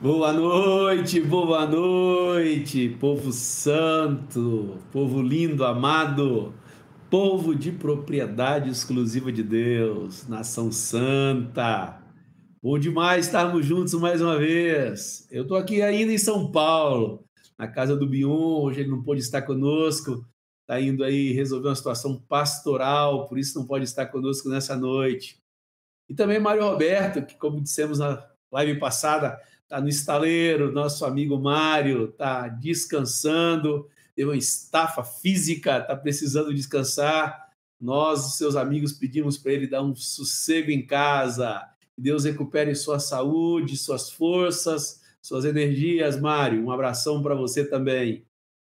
Boa noite, boa noite, povo santo, povo lindo, amado, povo de propriedade exclusiva de Deus, nação santa. Bom demais estarmos juntos mais uma vez. Eu estou aqui ainda em São Paulo, na casa do Bion, hoje ele não pôde estar conosco, está indo aí resolver uma situação pastoral, por isso não pode estar conosco nessa noite. E também Mário Roberto, que como dissemos na live passada, está no estaleiro, nosso amigo Mário está descansando, tem uma estafa física, está precisando descansar. Nós, seus amigos, pedimos para ele dar um sossego em casa. Que Deus recupere sua saúde, suas forças, suas energias. Mário, um abração para você também.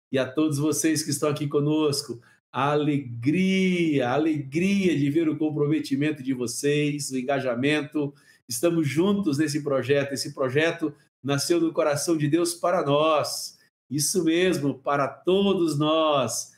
E a todos vocês que estão aqui conosco, a alegria, a alegria de ver o comprometimento de vocês, o engajamento Estamos juntos nesse projeto. Esse projeto nasceu no coração de Deus para nós. Isso mesmo, para todos nós,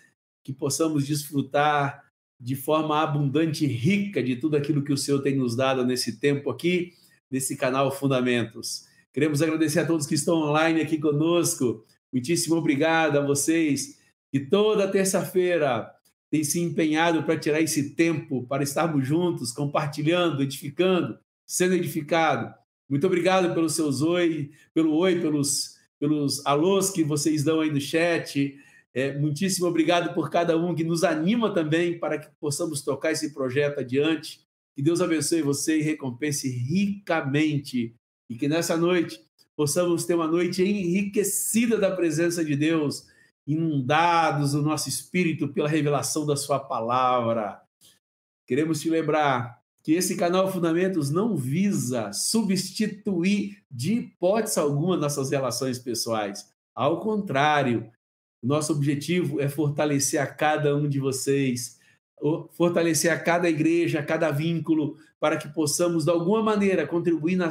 que possamos desfrutar de forma abundante e rica de tudo aquilo que o Senhor tem nos dado nesse tempo aqui, nesse canal Fundamentos. Queremos agradecer a todos que estão online aqui conosco. Muitíssimo obrigado a vocês que toda terça-feira têm se empenhado para tirar esse tempo para estarmos juntos, compartilhando, edificando, sendo edificado. Muito obrigado pelos seus oi, pelo oi, pelos, pelos alôs que vocês dão aí no chat. É, muitíssimo obrigado por cada um que nos anima também para que possamos tocar esse projeto adiante. Que Deus abençoe você e recompense ricamente. E que nessa noite possamos ter uma noite enriquecida da presença de Deus, inundados no nosso espírito pela revelação da Sua palavra. Queremos te lembrar que esse canal Fundamentos não visa substituir de hipótese alguma nossas relações pessoais. Ao contrário, nosso objetivo é fortalecer a cada um de vocês, fortalecer a cada igreja, a cada vínculo, para que possamos, de alguma maneira, contribuir na,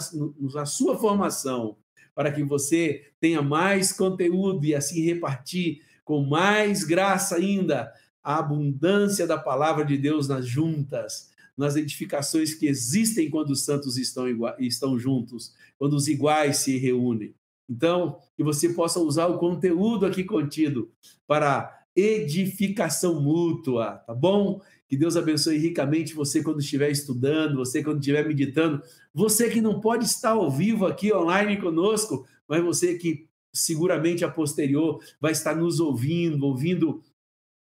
na sua formação, para que você tenha mais conteúdo e assim repartir com mais graça ainda a abundância da palavra de Deus nas juntas nas edificações que existem quando os santos estão, estão juntos, quando os iguais se reúnem. Então, que você possa usar o conteúdo aqui contido para edificação mútua, tá bom? Que Deus abençoe ricamente você quando estiver estudando, você quando estiver meditando, você que não pode estar ao vivo aqui online conosco, mas você que seguramente a posterior vai estar nos ouvindo, ouvindo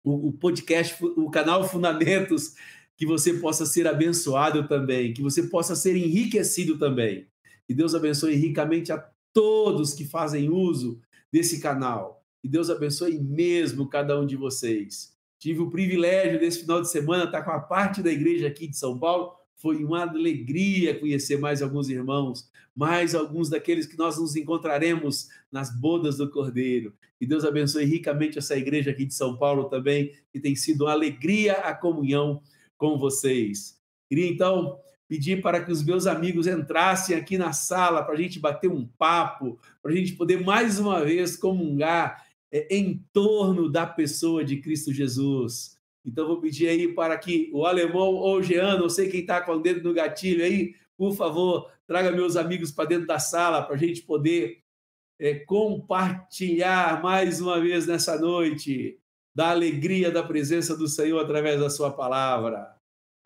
o, podcast, o canal Fundamentos que você possa ser abençoado também, que você possa ser enriquecido também. Que Deus abençoe ricamente a todos que fazem uso desse canal. Que Deus abençoe mesmo cada um de vocês. Tive o privilégio desse final de semana estar com a parte da igreja aqui de São Paulo. Foi uma alegria conhecer mais alguns irmãos, mais alguns daqueles que nós nos encontraremos nas bodas do Cordeiro. Que Deus abençoe ricamente essa igreja aqui de São Paulo também, que tem sido uma alegria a comunhão com vocês. Queria então pedir para que os meus amigos entrassem aqui na sala para a gente bater um papo, para a gente poder mais uma vez comungar é, em torno da pessoa de Cristo Jesus. Então, vou pedir aí para que o alemão ou o Jean, não sei quem está com o dedo no gatilho aí, por favor, traga meus amigos para dentro da sala para a gente poder é, compartilhar mais uma vez nessa noite da alegria da presença do Senhor através da sua palavra.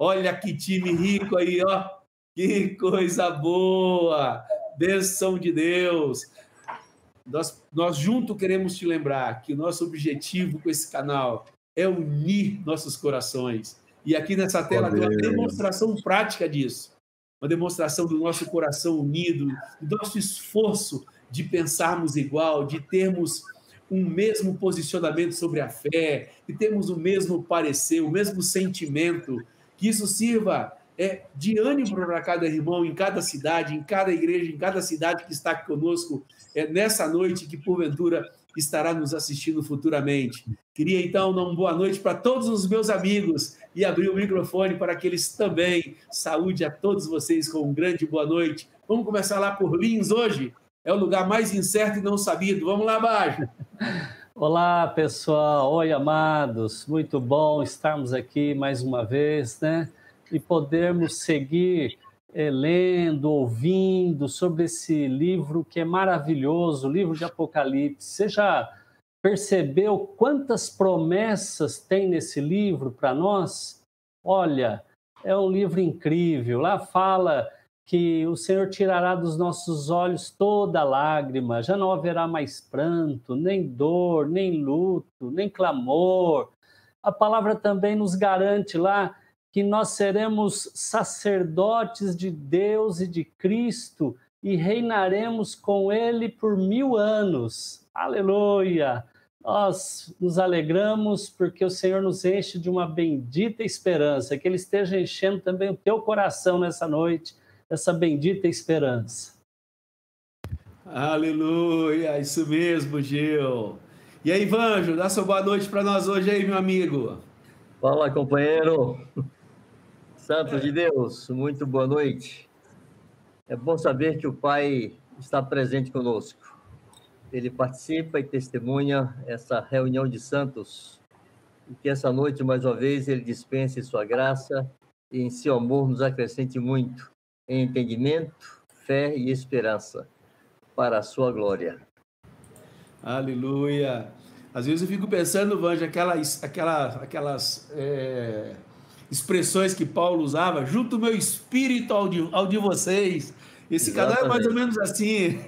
Olha que time rico aí, ó. Que coisa boa! Benção de Deus. Nós, nós juntos queremos te lembrar que o nosso objetivo com esse canal é unir nossos corações. E aqui nessa tela tem uma demonstração prática disso. Uma demonstração do nosso coração unido, do nosso esforço de pensarmos igual, de termos um mesmo posicionamento sobre a fé, que temos o mesmo parecer, o mesmo sentimento, que isso sirva é, de ânimo para cada irmão em cada cidade, em cada igreja, em cada cidade que está conosco é, nessa noite, que porventura estará nos assistindo futuramente. Queria então dar uma boa noite para todos os meus amigos e abrir o microfone para que eles também. Saúde a todos vocês com um grande boa noite. Vamos começar lá por Lins hoje? É o lugar mais incerto e não sabido. Vamos lá, Baixo. Olá, pessoal. Oi, amados. Muito bom estarmos aqui mais uma vez, né? E podermos seguir é, lendo, ouvindo sobre esse livro que é maravilhoso, o livro de Apocalipse. Você já percebeu quantas promessas tem nesse livro para nós? Olha, é um livro incrível. Lá fala que o Senhor tirará dos nossos olhos toda lágrima, já não haverá mais pranto, nem dor, nem luto, nem clamor. A palavra também nos garante lá que nós seremos sacerdotes de Deus e de Cristo e reinaremos com Ele por mil anos. Aleluia! Nós nos alegramos porque o Senhor nos enche de uma bendita esperança, que Ele esteja enchendo também o teu coração nessa noite essa bendita esperança. Aleluia, isso mesmo, Gil. E aí, Vanjo, dá sua boa noite para nós hoje aí, meu amigo. Fala, companheiro. Santos de Deus, muito boa noite. É bom saber que o Pai está presente conosco. Ele participa e testemunha essa reunião de santos e que essa noite, mais uma vez, ele dispense sua graça e em seu amor nos acrescente muito entendimento, fé e esperança, para a sua glória. Aleluia. Às vezes eu fico pensando, Vanja, aquelas, aquelas, aquelas é, expressões que Paulo usava, junto o meu espírito ao de, ao de vocês. Esse canal é mais ou menos assim.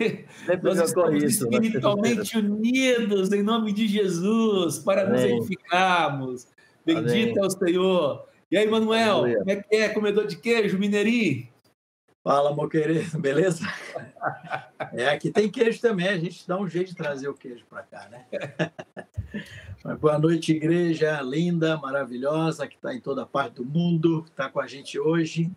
Nós estamos isso, espiritualmente unidos em nome de Jesus para Amém. nos edificarmos. Bendito Amém. é o Senhor. E aí, Manuel, Aleluia. como é que é? Comedor de queijo, mineirinho? Fala, meu querido, beleza? É, aqui tem queijo também, a gente dá um jeito de trazer o queijo para cá, né? boa noite, igreja linda, maravilhosa, que está em toda parte do mundo, está com a gente hoje.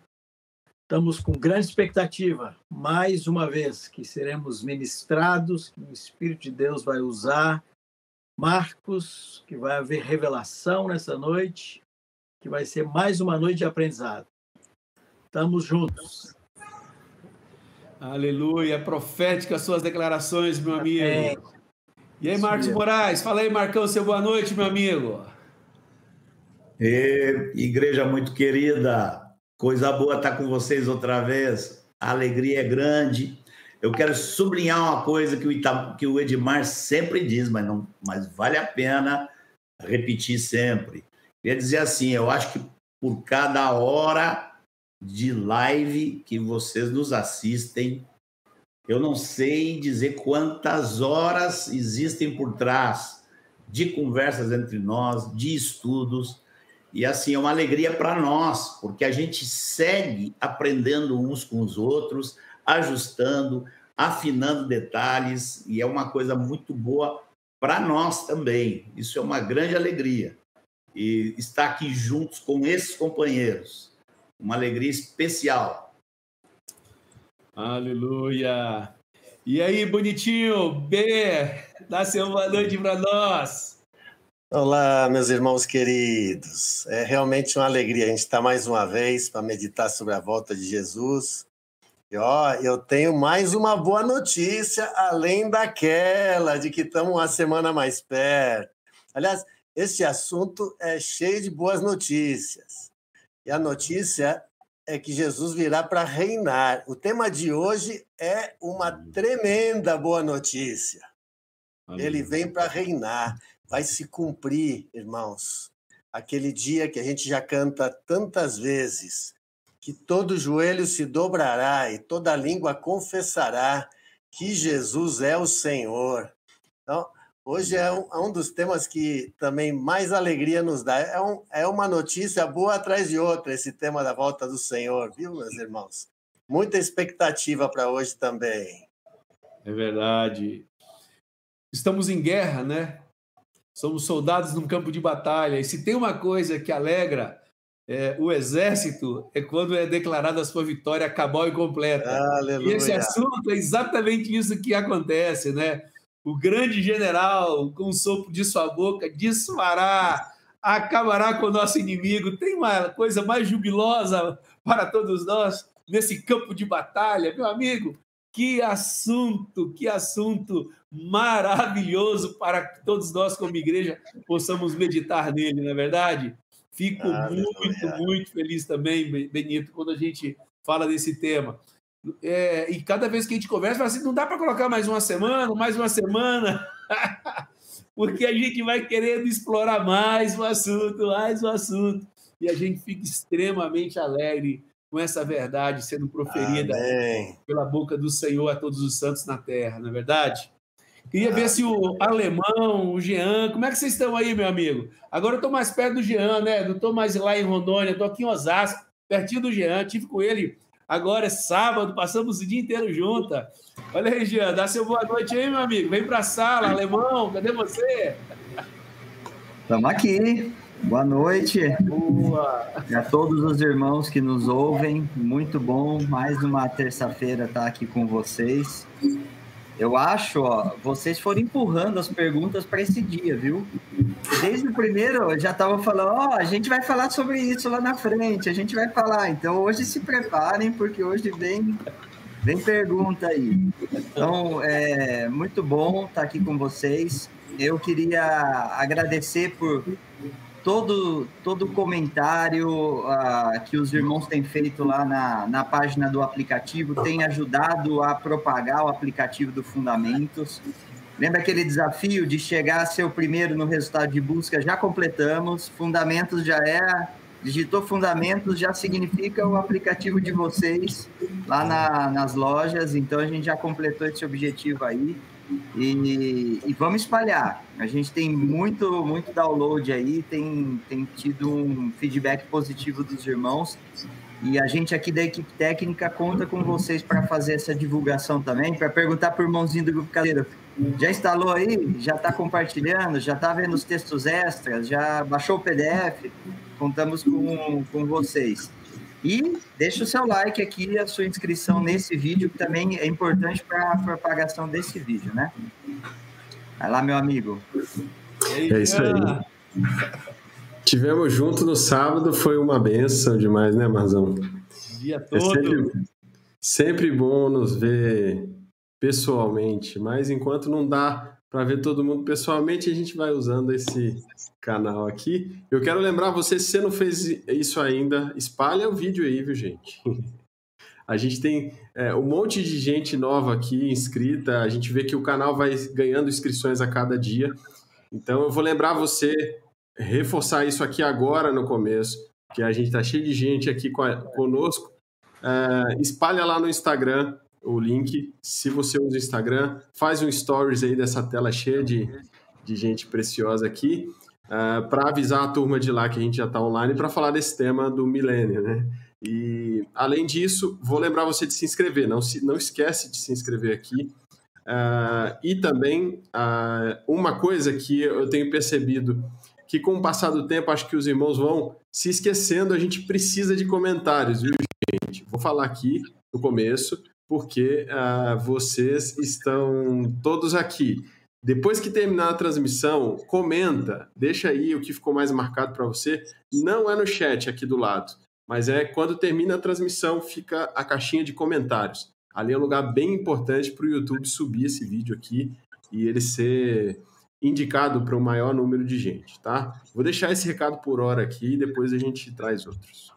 Estamos com grande expectativa, mais uma vez, que seremos ministrados, que o Espírito de Deus vai usar Marcos, que vai haver revelação nessa noite, que vai ser mais uma noite de aprendizado. Estamos juntos. Aleluia, profética suas declarações, meu amigo. E aí, Marcos Moraes, fala aí, Marcão, seu boa noite, meu amigo. E, igreja muito querida, coisa boa estar com vocês outra vez, a alegria é grande. Eu quero sublinhar uma coisa que o, Ita, que o Edmar sempre diz, mas, não, mas vale a pena repetir sempre. Queria dizer assim, eu acho que por cada hora de live que vocês nos assistem. Eu não sei dizer quantas horas existem por trás de conversas entre nós, de estudos. E assim, é uma alegria para nós, porque a gente segue aprendendo uns com os outros, ajustando, afinando detalhes, e é uma coisa muito boa para nós também. Isso é uma grande alegria. E estar aqui juntos com esses companheiros uma alegria especial. Aleluia! E aí, bonitinho, B, dá seu boa noite para nós. Olá, meus irmãos queridos. É realmente uma alegria a gente estar mais uma vez para meditar sobre a volta de Jesus. E ó, eu tenho mais uma boa notícia, além daquela de que estamos uma semana mais perto. Aliás, este assunto é cheio de boas notícias. E a notícia é que Jesus virá para reinar. O tema de hoje é uma tremenda boa notícia. Ele vem para reinar, vai se cumprir, irmãos. Aquele dia que a gente já canta tantas vezes, que todo joelho se dobrará e toda língua confessará que Jesus é o Senhor. Então, Hoje é um, é um, dos temas que também mais alegria nos dá. É, um, é uma notícia boa atrás de outra, esse tema da volta do Senhor, viu, meus irmãos? Muita expectativa para hoje também. É verdade. Estamos em guerra, né? Somos soldados num campo de batalha. E se tem uma coisa que alegra é, o exército, é quando é declarada a sua vitória cabal e completa. Aleluia. E esse assunto é exatamente isso que acontece, né? O grande general, com o sopro de sua boca, dispará, acabará com o nosso inimigo. Tem uma coisa mais jubilosa para todos nós nesse campo de batalha, meu amigo. Que assunto, que assunto maravilhoso para que todos nós, como igreja, possamos meditar nele, não é verdade? Fico muito, muito feliz também, Benito, quando a gente fala desse tema. É, e cada vez que a gente conversa, fala assim, não dá para colocar mais uma semana, mais uma semana, porque a gente vai querendo explorar mais o assunto, mais o assunto, e a gente fica extremamente alegre com essa verdade sendo proferida Amém. pela boca do Senhor a todos os santos na terra, não é verdade? Queria ver se o alemão, o Jean, como é que vocês estão aí, meu amigo? Agora eu estou mais perto do Jean, né? Não estou mais lá em Rondônia, estou aqui em Osasco, pertinho do Jean, tive com ele agora é sábado, passamos o dia inteiro junto. Olha aí, Jean, dá seu boa noite aí, meu amigo. Vem para a sala, alemão, cadê você? Estamos aqui. Boa noite. Boa. E a todos os irmãos que nos ouvem, muito bom. Mais uma terça-feira estar aqui com vocês. Eu acho, ó, vocês foram empurrando as perguntas para esse dia, viu? Desde o primeiro eu já estava falando, ó, oh, a gente vai falar sobre isso lá na frente, a gente vai falar. Então hoje se preparem, porque hoje vem, vem pergunta aí. Então, é muito bom estar aqui com vocês. Eu queria agradecer por todo todo comentário uh, que os irmãos têm feito lá na, na página do aplicativo tem ajudado a propagar o aplicativo do Fundamentos. Lembra aquele desafio de chegar a ser o primeiro no resultado de busca? Já completamos. Fundamentos já é. Digitou Fundamentos já significa o aplicativo de vocês lá na, nas lojas. Então a gente já completou esse objetivo aí. E, e, vamos espalhar. A gente tem muito, muito download aí, tem, tem tido um feedback positivo dos irmãos. E a gente aqui da equipe técnica conta com vocês para fazer essa divulgação também, para perguntar para o irmãozinho do Grupo Caseiro. Já instalou aí? Já está compartilhando? Já está vendo os textos extras? Já baixou o PDF? Contamos com, com vocês. E deixa o seu like aqui, a sua inscrição nesse vídeo, que também é importante para a propagação desse vídeo, né? Vai lá, meu amigo. É isso aí. Tivemos junto no sábado, foi uma benção demais, né, Marzão? Dia todo. É sempre, sempre bom nos ver pessoalmente, mas enquanto não dá para ver todo mundo pessoalmente, a gente vai usando esse canal aqui. Eu quero lembrar você, se você não fez isso ainda, espalha o vídeo aí, viu, gente? A gente tem é, um monte de gente nova aqui inscrita, a gente vê que o canal vai ganhando inscrições a cada dia. Então eu vou lembrar você, reforçar isso aqui agora no começo, que a gente está cheio de gente aqui conosco. É, espalha lá no Instagram, o link. Se você usa o Instagram, faz um stories aí dessa tela cheia de, de gente preciosa aqui, uh, ah, para avisar a turma de lá que a gente já está online para falar desse tema do milênio, né? E além disso, vou lembrar você de se inscrever. Não, se, não esquece de se inscrever aqui. Uh, e também uh, uma coisa que eu tenho percebido que com o passar do tempo acho que os irmãos vão se esquecendo, a gente precisa de comentários, viu, gente? Vou falar aqui no começo porque uh, vocês estão todos aqui. Depois que terminar a transmissão, comenta, deixa aí o que ficou mais marcado para você. Não é no chat aqui do lado, mas é quando termina a transmissão, fica a caixinha de comentários. Ali é um lugar bem importante para o YouTube subir esse vídeo aqui e ele ser indicado para o maior número de gente, tá? Vou deixar esse recado por hora aqui e depois a gente traz outros.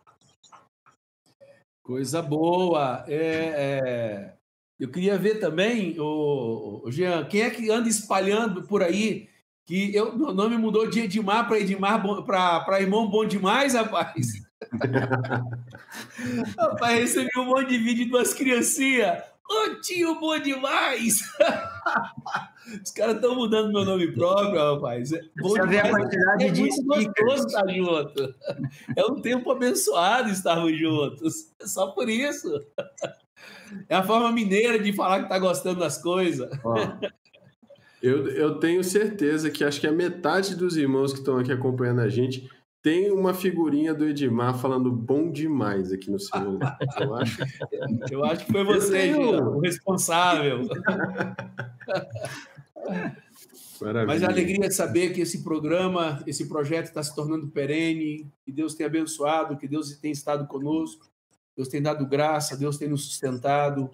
Coisa boa. É, é... Eu queria ver também, o, o Jean, quem é que anda espalhando por aí que eu, meu nome mudou de Edmar para Edmar para irmão bom demais, rapaz. rapaz, recebi um monte de vídeo de duas criancinhas. Ô tio bom demais! Os caras estão mudando meu nome próprio, rapaz. É bom Você vê a quantidade é de muito gostoso estar junto. É um tempo abençoado estarmos juntos. É só por isso. É a forma mineira de falar que está gostando das coisas. eu, eu tenho certeza que acho que a metade dos irmãos que estão aqui acompanhando a gente tem uma figurinha do Edmar falando bom demais aqui no celular. Eu acho, eu acho que foi você, o responsável. Maravilha. Mas a alegria de saber que esse programa, esse projeto está se tornando perene, que Deus tem abençoado, que Deus tem estado conosco, Deus tem dado graça, Deus tem nos sustentado.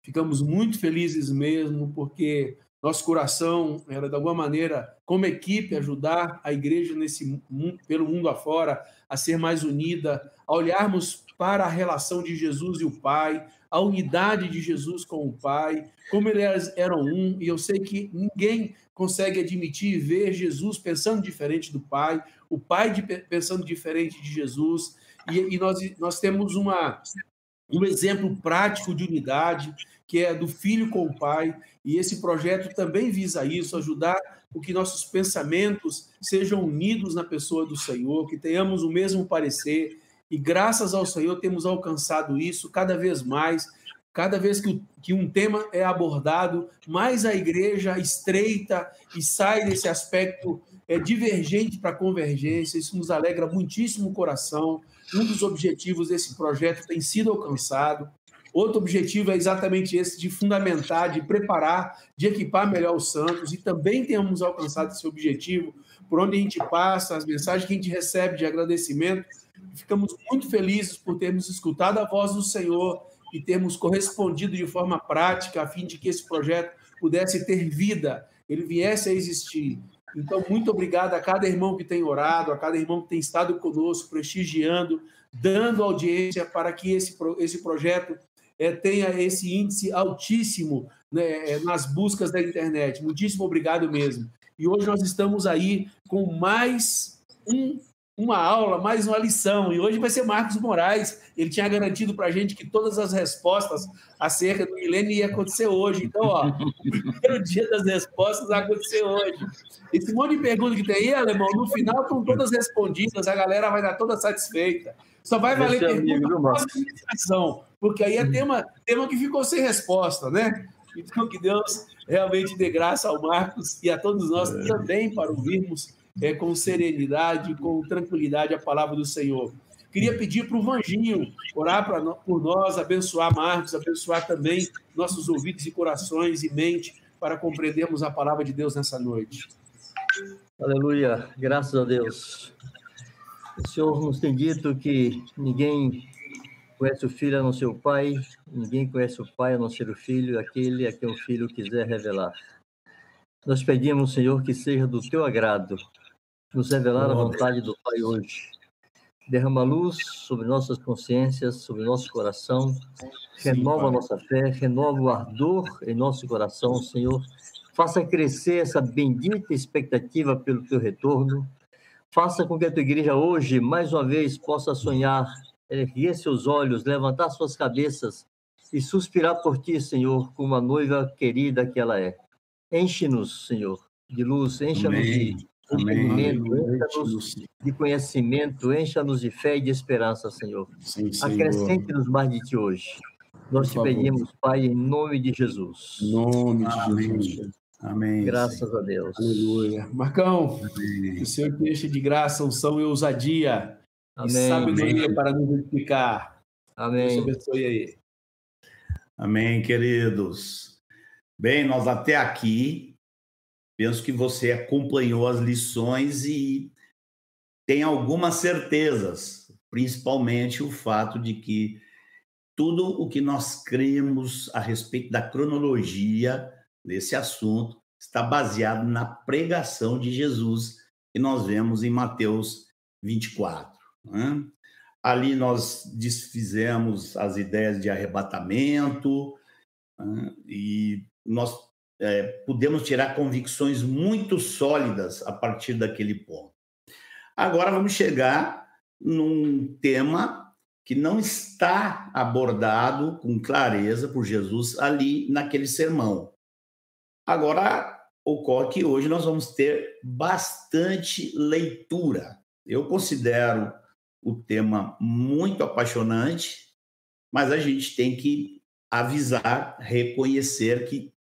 Ficamos muito felizes mesmo, porque nosso coração era, de alguma maneira, como equipe, ajudar a igreja nesse pelo mundo afora a ser mais unida, a olharmos para a relação de Jesus e o Pai, a unidade de Jesus com o Pai, como eles eram um, e eu sei que ninguém consegue admitir e ver Jesus pensando diferente do Pai, o Pai de, pensando diferente de Jesus, e, e nós, nós temos uma, um exemplo prático de unidade, que é do filho com o pai, e esse projeto também visa isso, ajudar o que nossos pensamentos sejam unidos na pessoa do Senhor, que tenhamos o mesmo parecer, e graças ao Senhor temos alcançado isso cada vez mais. Cada vez que, que um tema é abordado, mais a igreja estreita e sai desse aspecto é, divergente para convergência. Isso nos alegra muitíssimo o coração. Um dos objetivos desse projeto tem sido alcançado. Outro objetivo é exatamente esse, de fundamentar, de preparar, de equipar melhor os santos, e também temos alcançado esse objetivo, por onde a gente passa, as mensagens que a gente recebe de agradecimento. Ficamos muito felizes por termos escutado a voz do Senhor e termos correspondido de forma prática, a fim de que esse projeto pudesse ter vida, ele viesse a existir. Então, muito obrigado a cada irmão que tem orado, a cada irmão que tem estado conosco, prestigiando, dando audiência para que esse, esse projeto é, tenha esse índice altíssimo né, é, nas buscas da internet. Muitíssimo obrigado mesmo. E hoje nós estamos aí com mais um, uma aula, mais uma lição. E hoje vai ser Marcos Moraes. Ele tinha garantido para a gente que todas as respostas acerca do milênio ia acontecer hoje. Então, ó, o primeiro dia das respostas vai acontecer hoje. Esse monte de perguntas que tem aí, alemão, no final estão todas respondidas, a galera vai dar toda satisfeita. Só vai valer pergunta administração, porque aí é tema, tema que ficou sem resposta, né? Então, que Deus realmente dê graça ao Marcos e a todos nós é. também para ouvirmos é, com serenidade, com tranquilidade a palavra do Senhor. Queria pedir para o Vanginho orar pra, por nós, abençoar Marcos, abençoar também nossos ouvidos e corações e mente para compreendermos a palavra de Deus nessa noite. Aleluia, graças a Deus. O Senhor nos tem dito que ninguém conhece o filho a não ser o pai, ninguém conhece o pai a não ser o filho, aquele a quem o filho quiser revelar. Nós pedimos, Senhor, que seja do teu agrado nos revelar a vontade do Pai hoje. Derrama luz sobre nossas consciências, sobre nosso coração, renova a nossa fé, renova o ardor em nosso coração, Senhor. Faça crescer essa bendita expectativa pelo teu retorno Faça com que a tua igreja hoje, mais uma vez, possa sonhar, erguer seus olhos, levantar suas cabeças e suspirar por ti, Senhor, como uma noiva querida que ela é. Enche-nos, Senhor, de luz, encha-nos de entendimento, encha-nos de conhecimento, encha-nos de fé e de esperança, Senhor. Acrescente-nos mais de ti hoje. Nós por te favor. pedimos, Pai, em nome de Jesus. Em nome de. Jesus. Amém. Graças a Deus. Aleluia. Marcão, Amém. o Senhor te enche de graça, unção e ousadia. Amém. E sabedoria para nos explicar. Amém. Deus abençoe aí. Amém, queridos. Bem, nós até aqui, penso que você acompanhou as lições e tem algumas certezas, principalmente o fato de que tudo o que nós cremos a respeito da cronologia nesse assunto está baseado na pregação de Jesus que nós vemos em Mateus 24. Né? Ali nós desfizemos as ideias de arrebatamento né? e nós é, pudemos tirar convicções muito sólidas a partir daquele ponto. Agora vamos chegar num tema que não está abordado com clareza por Jesus ali naquele sermão, Agora, ocorre que hoje nós vamos ter bastante leitura. Eu considero o tema muito apaixonante, mas a gente tem que avisar, reconhecer que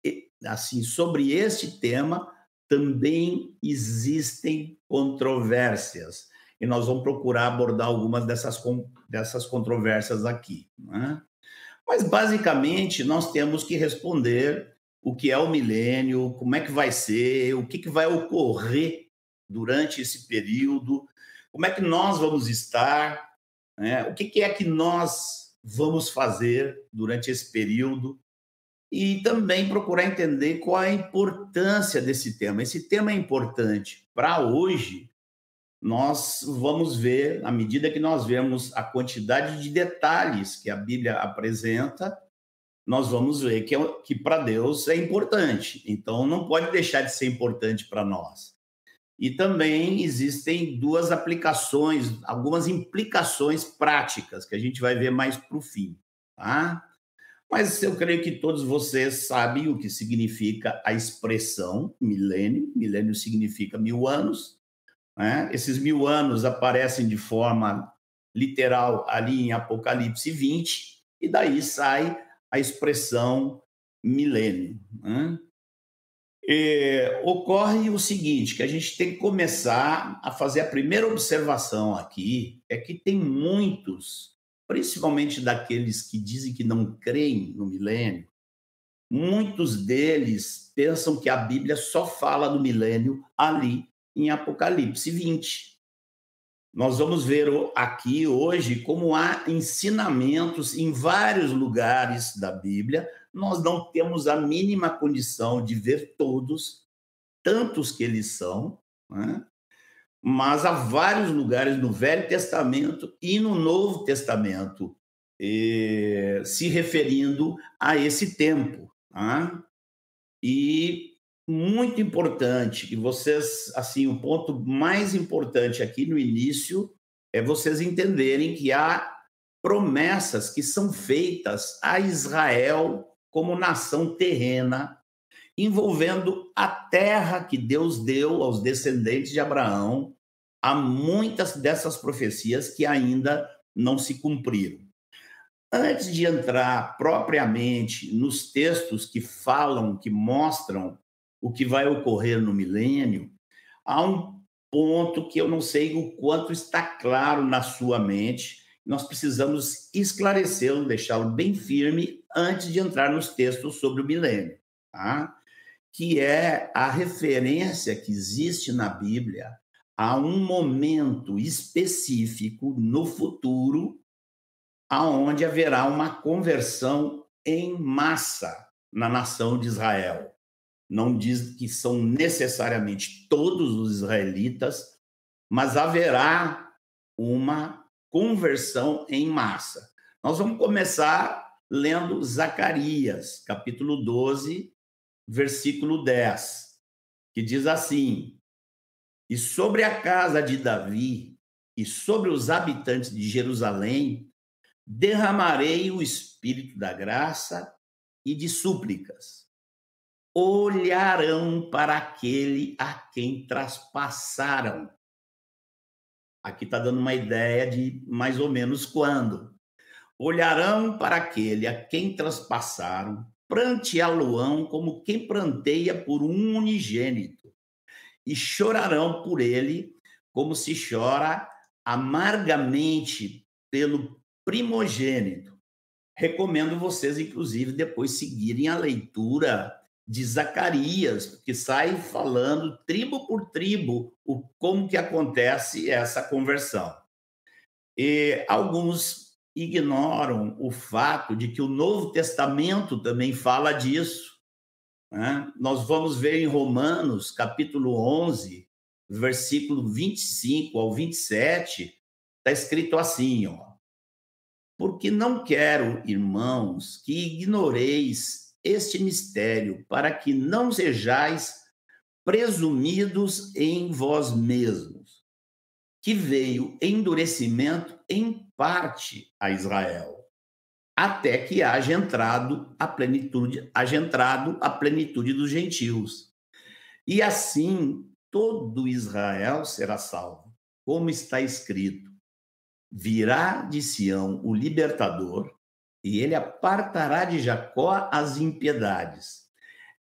assim sobre este tema também existem controvérsias e nós vamos procurar abordar algumas dessas, dessas controvérsias aqui. Né? Mas basicamente nós temos que responder o que é o milênio, como é que vai ser, o que, que vai ocorrer durante esse período, como é que nós vamos estar, né? o que, que é que nós vamos fazer durante esse período e também procurar entender qual é a importância desse tema. Esse tema é importante para hoje, nós vamos ver, à medida que nós vemos a quantidade de detalhes que a Bíblia apresenta, nós vamos ver que, é que para Deus é importante. Então, não pode deixar de ser importante para nós. E também existem duas aplicações, algumas implicações práticas que a gente vai ver mais para o fim. Tá? Mas eu creio que todos vocês sabem o que significa a expressão milênio. Milênio significa mil anos. Né? Esses mil anos aparecem de forma literal ali em Apocalipse 20, e daí sai a expressão milênio. Né? E, ocorre o seguinte, que a gente tem que começar a fazer a primeira observação aqui, é que tem muitos, principalmente daqueles que dizem que não creem no milênio, muitos deles pensam que a Bíblia só fala do milênio ali em Apocalipse 20. Nós vamos ver aqui hoje como há ensinamentos em vários lugares da Bíblia. Nós não temos a mínima condição de ver todos, tantos que eles são, né? mas há vários lugares no Velho Testamento e no Novo Testamento eh, se referindo a esse tempo. Né? E muito importante que vocês, assim, o ponto mais importante aqui no início é vocês entenderem que há promessas que são feitas a Israel como nação terrena, envolvendo a terra que Deus deu aos descendentes de Abraão. Há muitas dessas profecias que ainda não se cumpriram. Antes de entrar propriamente nos textos que falam, que mostram o que vai ocorrer no milênio, há um ponto que eu não sei o quanto está claro na sua mente. Nós precisamos esclarecê-lo, deixá-lo bem firme antes de entrar nos textos sobre o milênio, tá? que é a referência que existe na Bíblia a um momento específico no futuro aonde haverá uma conversão em massa na nação de Israel não diz que são necessariamente todos os israelitas, mas haverá uma conversão em massa. Nós vamos começar lendo Zacarias, capítulo 12, versículo 10, que diz assim: E sobre a casa de Davi e sobre os habitantes de Jerusalém derramarei o espírito da graça e de súplicas olharão para aquele a quem traspassaram. Aqui está dando uma ideia de mais ou menos quando. Olharão para aquele a quem traspassaram, pranteá-lo-ão como quem pranteia por um unigênito, e chorarão por ele como se chora amargamente pelo primogênito. Recomendo vocês, inclusive, depois seguirem a leitura de Zacarias, que sai falando tribo por tribo o como que acontece essa conversão. E alguns ignoram o fato de que o Novo Testamento também fala disso. Né? Nós vamos ver em Romanos, capítulo 11, versículo 25 ao 27, está escrito assim, ó. Porque não quero, irmãos, que ignoreis este mistério, para que não sejais presumidos em vós mesmos, que veio endurecimento em parte a Israel, até que haja entrado a plenitude, haja entrado a plenitude dos gentios. E assim todo Israel será salvo, como está escrito: virá de Sião o libertador, e ele apartará de Jacó as impiedades.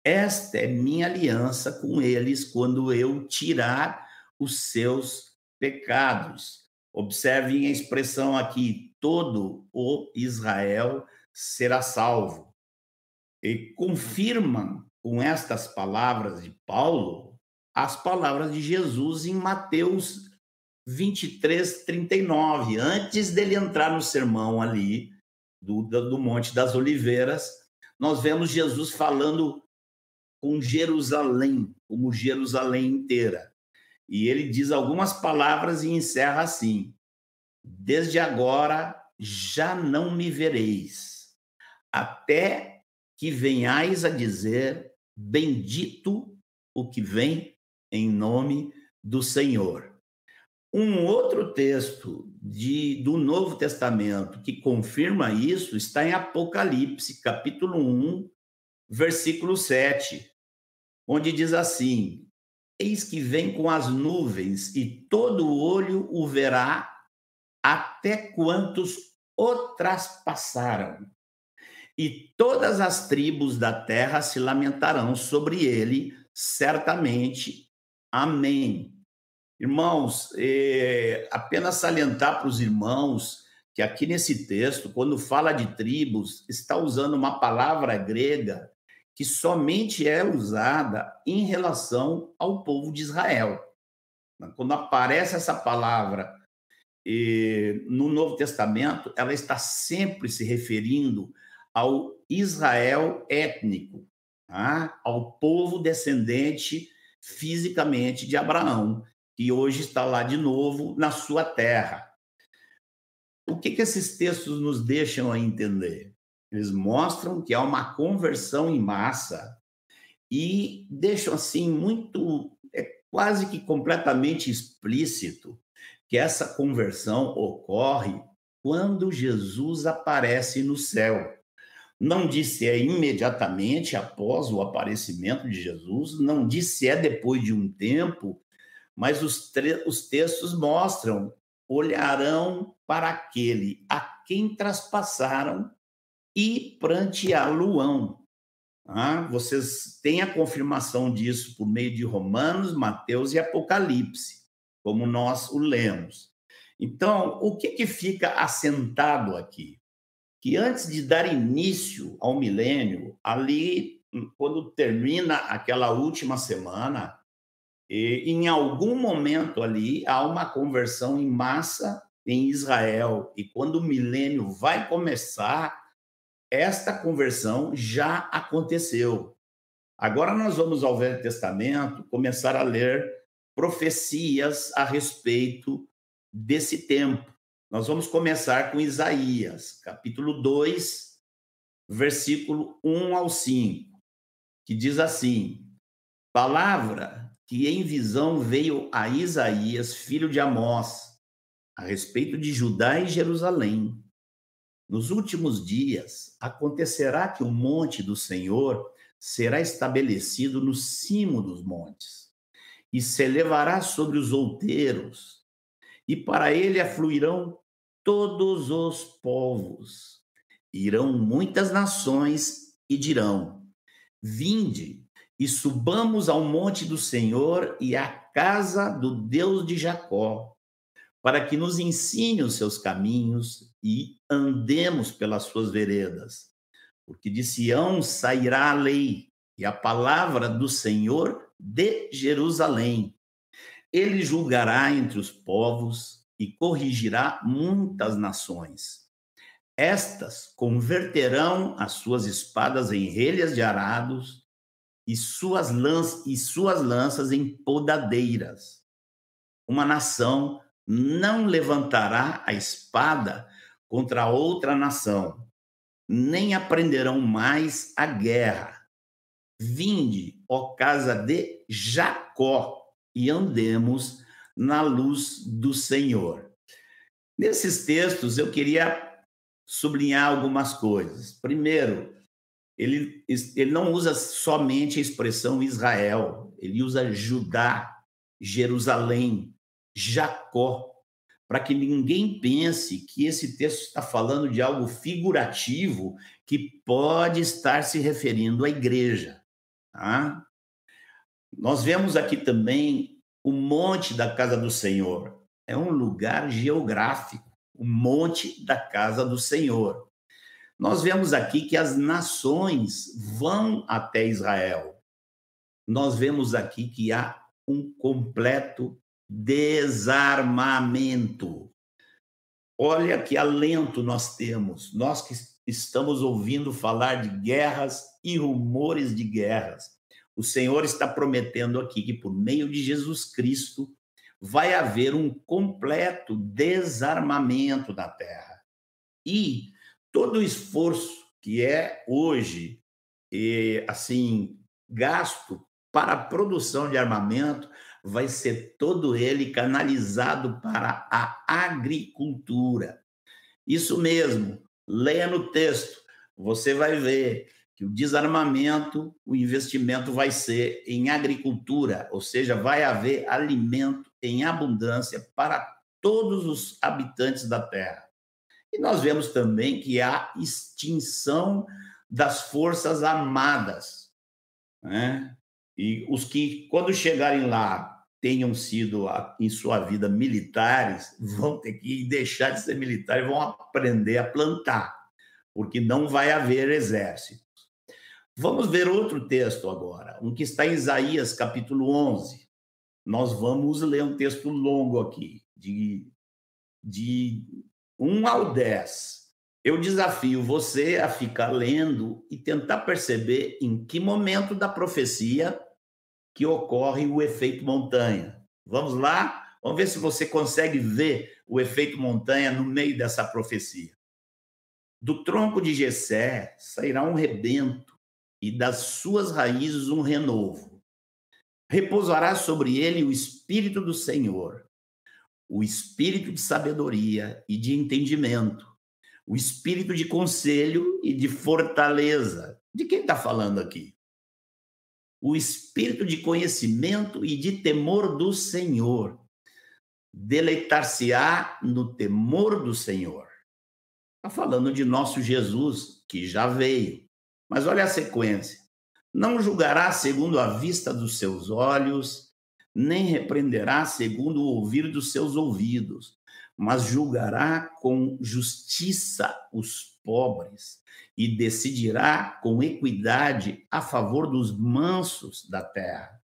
Esta é minha aliança com eles quando eu tirar os seus pecados. Observem a expressão aqui: todo o Israel será salvo. E confirmam com estas palavras de Paulo as palavras de Jesus em Mateus 23, 39, antes dele entrar no sermão ali do, do Monte das Oliveiras, nós vemos Jesus falando com Jerusalém, como Jerusalém inteira. E ele diz algumas palavras e encerra assim: Desde agora já não me vereis, até que venhais a dizer: Bendito o que vem em nome do Senhor. Um outro texto de, do Novo Testamento que confirma isso está em Apocalipse, capítulo 1, versículo 7, onde diz assim: Eis que vem com as nuvens, e todo olho o verá, até quantos o traspassaram. E todas as tribos da terra se lamentarão sobre ele, certamente. Amém. Irmãos, é, apenas salientar para os irmãos que aqui nesse texto, quando fala de tribos, está usando uma palavra grega que somente é usada em relação ao povo de Israel. Quando aparece essa palavra e, no Novo Testamento, ela está sempre se referindo ao Israel étnico, tá? ao povo descendente fisicamente de Abraão, que hoje está lá de novo na sua terra. O que, que esses textos nos deixam a entender? Eles mostram que há uma conversão em massa e deixam assim muito, é quase que completamente explícito que essa conversão ocorre quando Jesus aparece no céu. Não disse é imediatamente após o aparecimento de Jesus, não disse é depois de um tempo, mas os, os textos mostram: olharão para aquele a quem traspassaram e pranteá-lo-ão. Ah, vocês têm a confirmação disso por meio de Romanos, Mateus e Apocalipse, como nós o lemos. Então, o que, que fica assentado aqui? Que antes de dar início ao milênio, ali, quando termina aquela última semana, em algum momento ali há uma conversão em massa em Israel. E quando o milênio vai começar, esta conversão já aconteceu. Agora nós vamos ao Velho Testamento começar a ler profecias a respeito desse tempo. Nós vamos começar com Isaías, capítulo 2, versículo 1 ao 5, que diz assim: Palavra que em visão veio a Isaías, filho de Amós, a respeito de Judá e Jerusalém nos últimos dias acontecerá que o monte do Senhor será estabelecido no cimo dos montes, e se elevará sobre os outeiros, e para ele afluirão todos os povos. Irão muitas nações e dirão: Vinde e subamos ao monte do Senhor e à casa do Deus de Jacó, para que nos ensine os seus caminhos e andemos pelas suas veredas. Porque de Sião sairá a lei e a palavra do Senhor de Jerusalém. Ele julgará entre os povos e corrigirá muitas nações. Estas converterão as suas espadas em relhas de arados e suas, lanças, e suas lanças em podadeiras. Uma nação não levantará a espada contra outra nação, nem aprenderão mais a guerra. Vinde, ó casa de Jacó, e andemos na luz do Senhor. Nesses textos, eu queria sublinhar algumas coisas. Primeiro, ele, ele não usa somente a expressão Israel, ele usa Judá, Jerusalém, Jacó, para que ninguém pense que esse texto está falando de algo figurativo que pode estar se referindo à igreja. Tá? Nós vemos aqui também o monte da casa do Senhor. É um lugar geográfico, o monte da casa do Senhor. Nós vemos aqui que as nações vão até Israel. Nós vemos aqui que há um completo desarmamento. Olha que alento nós temos, nós que estamos ouvindo falar de guerras e rumores de guerras. O Senhor está prometendo aqui que, por meio de Jesus Cristo, vai haver um completo desarmamento da Terra. E todo o esforço que é hoje assim gasto para a produção de armamento vai ser todo ele canalizado para a agricultura. Isso mesmo, leia no texto, você vai ver que o desarmamento, o investimento vai ser em agricultura, ou seja, vai haver alimento em abundância para todos os habitantes da Terra. E nós vemos também que há extinção das forças armadas. Né? E os que, quando chegarem lá, tenham sido, em sua vida, militares, vão ter que deixar de ser militares, vão aprender a plantar, porque não vai haver exércitos. Vamos ver outro texto agora, um que está em Isaías, capítulo 11. Nós vamos ler um texto longo aqui, de, de 1 ao 10. Eu desafio você a ficar lendo e tentar perceber em que momento da profecia que ocorre o efeito montanha. Vamos lá? Vamos ver se você consegue ver o efeito montanha no meio dessa profecia. Do tronco de Jessé sairá um rebento e das suas raízes um renovo. Repousará sobre ele o espírito do Senhor, o espírito de sabedoria e de entendimento o espírito de conselho e de fortaleza. De quem está falando aqui? O espírito de conhecimento e de temor do Senhor. Deleitar-se-á no temor do Senhor. Está falando de nosso Jesus, que já veio. Mas olha a sequência. Não julgará segundo a vista dos seus olhos, nem repreenderá segundo o ouvir dos seus ouvidos, mas julgará com justiça os pobres e decidirá com equidade a favor dos mansos da terra.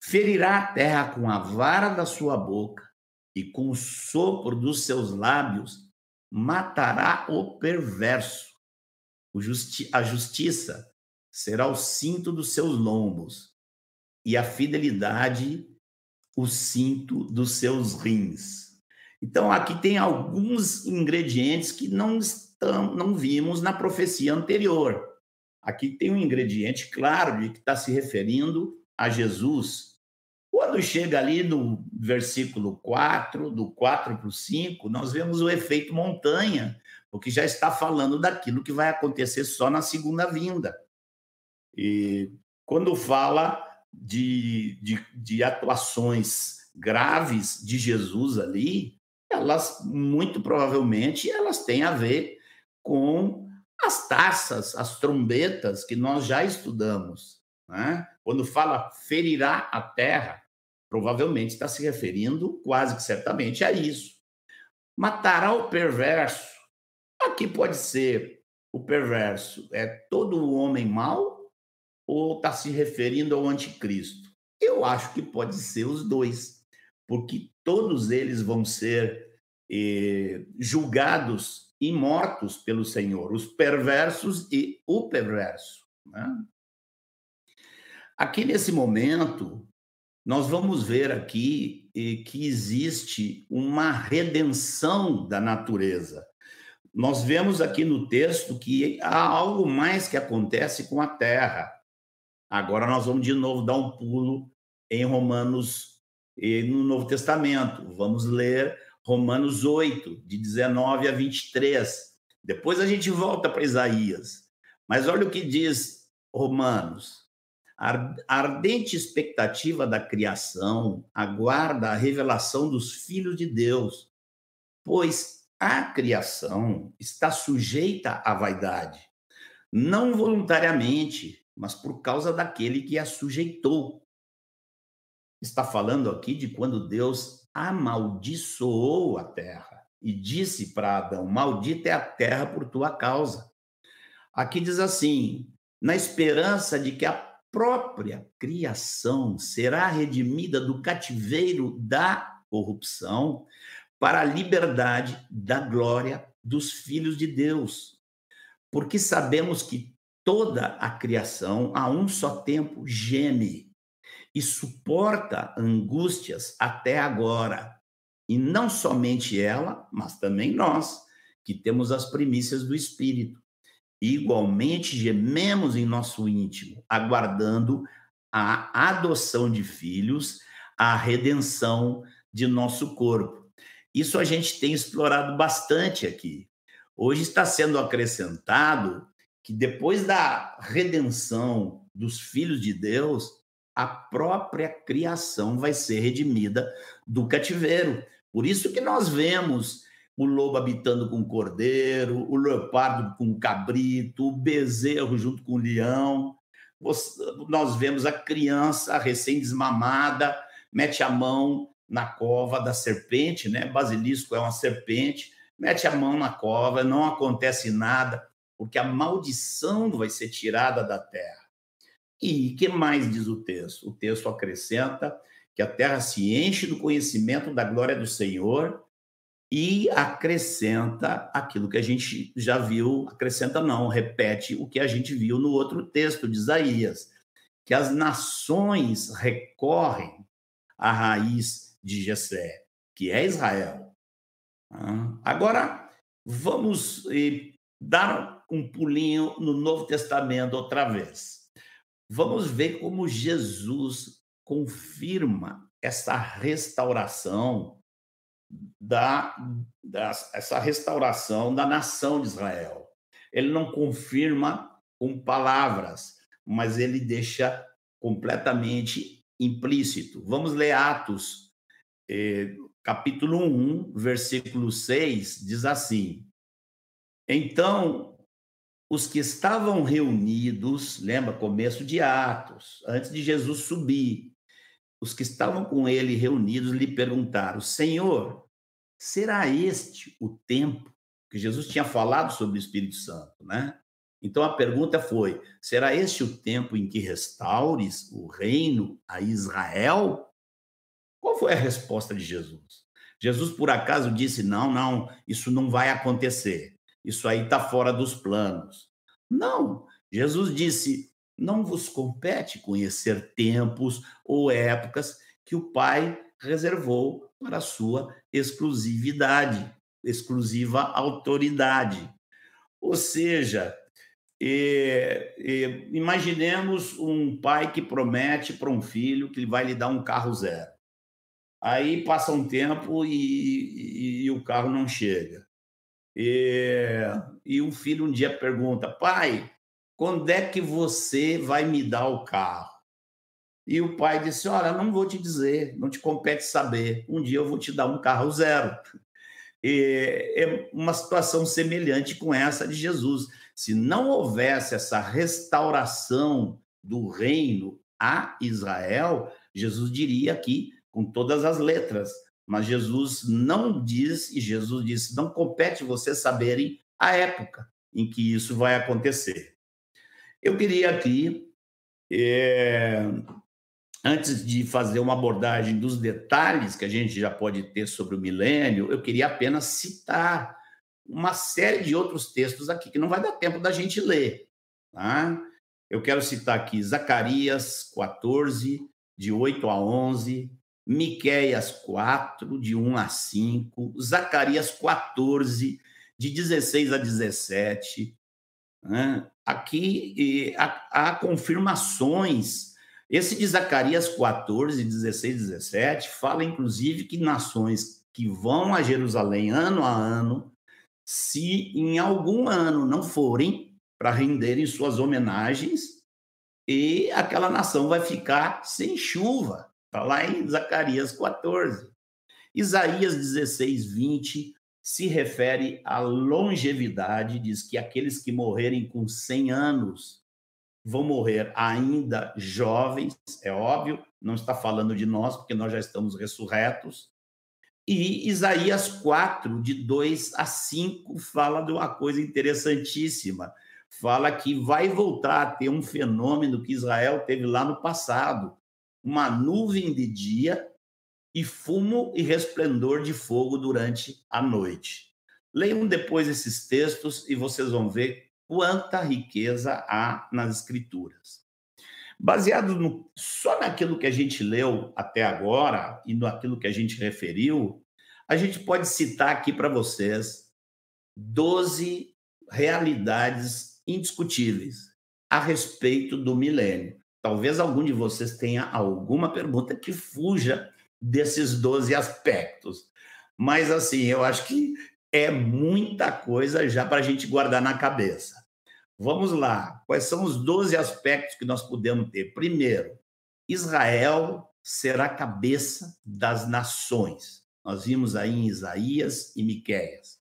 Ferirá a terra com a vara da sua boca e com o sopro dos seus lábios matará o perverso. O justi a justiça será o cinto dos seus lombos e a fidelidade o cinto dos seus rins. Então, aqui tem alguns ingredientes que não, estão, não vimos na profecia anterior. Aqui tem um ingrediente claro de que está se referindo a Jesus. Quando chega ali no versículo 4, do 4 para o 5, nós vemos o efeito montanha, porque já está falando daquilo que vai acontecer só na segunda vinda. E quando fala de, de, de atuações graves de Jesus ali, elas muito provavelmente elas têm a ver com as taças, as trombetas que nós já estudamos. Né? Quando fala ferirá a terra, provavelmente está se referindo quase que certamente a isso. Matará o perverso. Aqui pode ser o perverso é todo o homem mau ou está se referindo ao anticristo? Eu acho que pode ser os dois, porque todos eles vão ser eh, julgados e mortos pelo Senhor, os perversos e o perverso. Né? Aqui nesse momento, nós vamos ver aqui eh, que existe uma redenção da natureza. Nós vemos aqui no texto que há algo mais que acontece com a terra. Agora nós vamos de novo dar um pulo em Romanos e no Novo Testamento. Vamos ler Romanos 8, de 19 a 23. Depois a gente volta para Isaías. Mas olha o que diz Romanos. A ardente expectativa da criação aguarda a revelação dos filhos de Deus, pois a criação está sujeita à vaidade, não voluntariamente, mas por causa daquele que a sujeitou, está falando aqui de quando Deus amaldiçoou a terra e disse para Adão: Maldita é a terra por tua causa. Aqui diz assim: na esperança de que a própria criação será redimida do cativeiro da corrupção para a liberdade da glória dos filhos de Deus. Porque sabemos que toda a criação, a um só tempo, geme e suporta angústias até agora. E não somente ela, mas também nós, que temos as primícias do Espírito. Igualmente gememos em nosso íntimo, aguardando a adoção de filhos, a redenção de nosso corpo. Isso a gente tem explorado bastante aqui. Hoje está sendo acrescentado que depois da redenção dos filhos de Deus, a própria criação vai ser redimida do cativeiro. Por isso que nós vemos o lobo habitando com o cordeiro, o leopardo com o cabrito, o bezerro junto com o leão. Nós vemos a criança recém-desmamada, mete a mão na cova da serpente, né? Basilisco é uma serpente, mete a mão na cova, não acontece nada, porque a maldição vai ser tirada da terra. E que mais diz o texto? O texto acrescenta que a terra se enche do conhecimento da glória do Senhor e acrescenta aquilo que a gente já viu, acrescenta não, repete o que a gente viu no outro texto de Isaías, que as nações recorrem à raiz de Jessé, que é Israel. Agora, vamos eh, dar um pulinho no Novo Testamento outra vez. Vamos ver como Jesus confirma essa restauração da, da essa restauração da nação de Israel. Ele não confirma com palavras, mas ele deixa completamente implícito. Vamos ler Atos, eh, capítulo 1, versículo 6, diz assim: Então, os que estavam reunidos, lembra, começo de Atos, antes de Jesus subir, os que estavam com ele reunidos lhe perguntaram: Senhor, será este o tempo que Jesus tinha falado sobre o Espírito Santo, né? Então a pergunta foi: será este o tempo em que restaures o reino a Israel? Qual foi a resposta de Jesus? Jesus, por acaso, disse: não, não, isso não vai acontecer. Isso aí está fora dos planos. Não. Jesus disse: não vos compete conhecer tempos ou épocas que o Pai reservou para sua exclusividade, exclusiva autoridade. Ou seja, é, é, imaginemos um pai que promete para um filho que ele vai lhe dar um carro zero. Aí passa um tempo e, e, e o carro não chega. E, e o filho um dia pergunta: pai, quando é que você vai me dar o carro? E o pai disse: Olha, não vou te dizer, não te compete saber. Um dia eu vou te dar um carro zero. E é uma situação semelhante com essa de Jesus. Se não houvesse essa restauração do reino a Israel, Jesus diria aqui com todas as letras. Mas Jesus não diz, e Jesus disse: não compete vocês saberem a época em que isso vai acontecer. Eu queria aqui, é, antes de fazer uma abordagem dos detalhes que a gente já pode ter sobre o milênio, eu queria apenas citar uma série de outros textos aqui que não vai dar tempo da gente ler. Tá? Eu quero citar aqui Zacarias 14, de 8 a 11, Miquéias 4, de 1 a 5, Zacarias 14, de 16 a 17, né? Aqui há, há confirmações. Esse de Zacarias 14, 16, 17 fala, inclusive, que nações que vão a Jerusalém ano a ano, se em algum ano não forem para renderem suas homenagens, e aquela nação vai ficar sem chuva. Está lá em Zacarias 14. Isaías 16, 20 se refere à longevidade, diz que aqueles que morrerem com 100 anos vão morrer ainda jovens, é óbvio, não está falando de nós, porque nós já estamos ressurretos. E Isaías 4, de 2 a 5, fala de uma coisa interessantíssima. Fala que vai voltar a ter um fenômeno que Israel teve lá no passado: uma nuvem de dia e fumo e resplendor de fogo durante a noite. Leiam depois esses textos e vocês vão ver quanta riqueza há nas Escrituras. Baseado no, só naquilo que a gente leu até agora e naquilo que a gente referiu, a gente pode citar aqui para vocês 12 realidades indiscutíveis a respeito do milênio. Talvez algum de vocês tenha alguma pergunta que fuja desses 12 aspectos. Mas, assim, eu acho que é muita coisa já para a gente guardar na cabeça. Vamos lá. Quais são os 12 aspectos que nós podemos ter? Primeiro, Israel será cabeça das nações. Nós vimos aí em Isaías e Miqueias.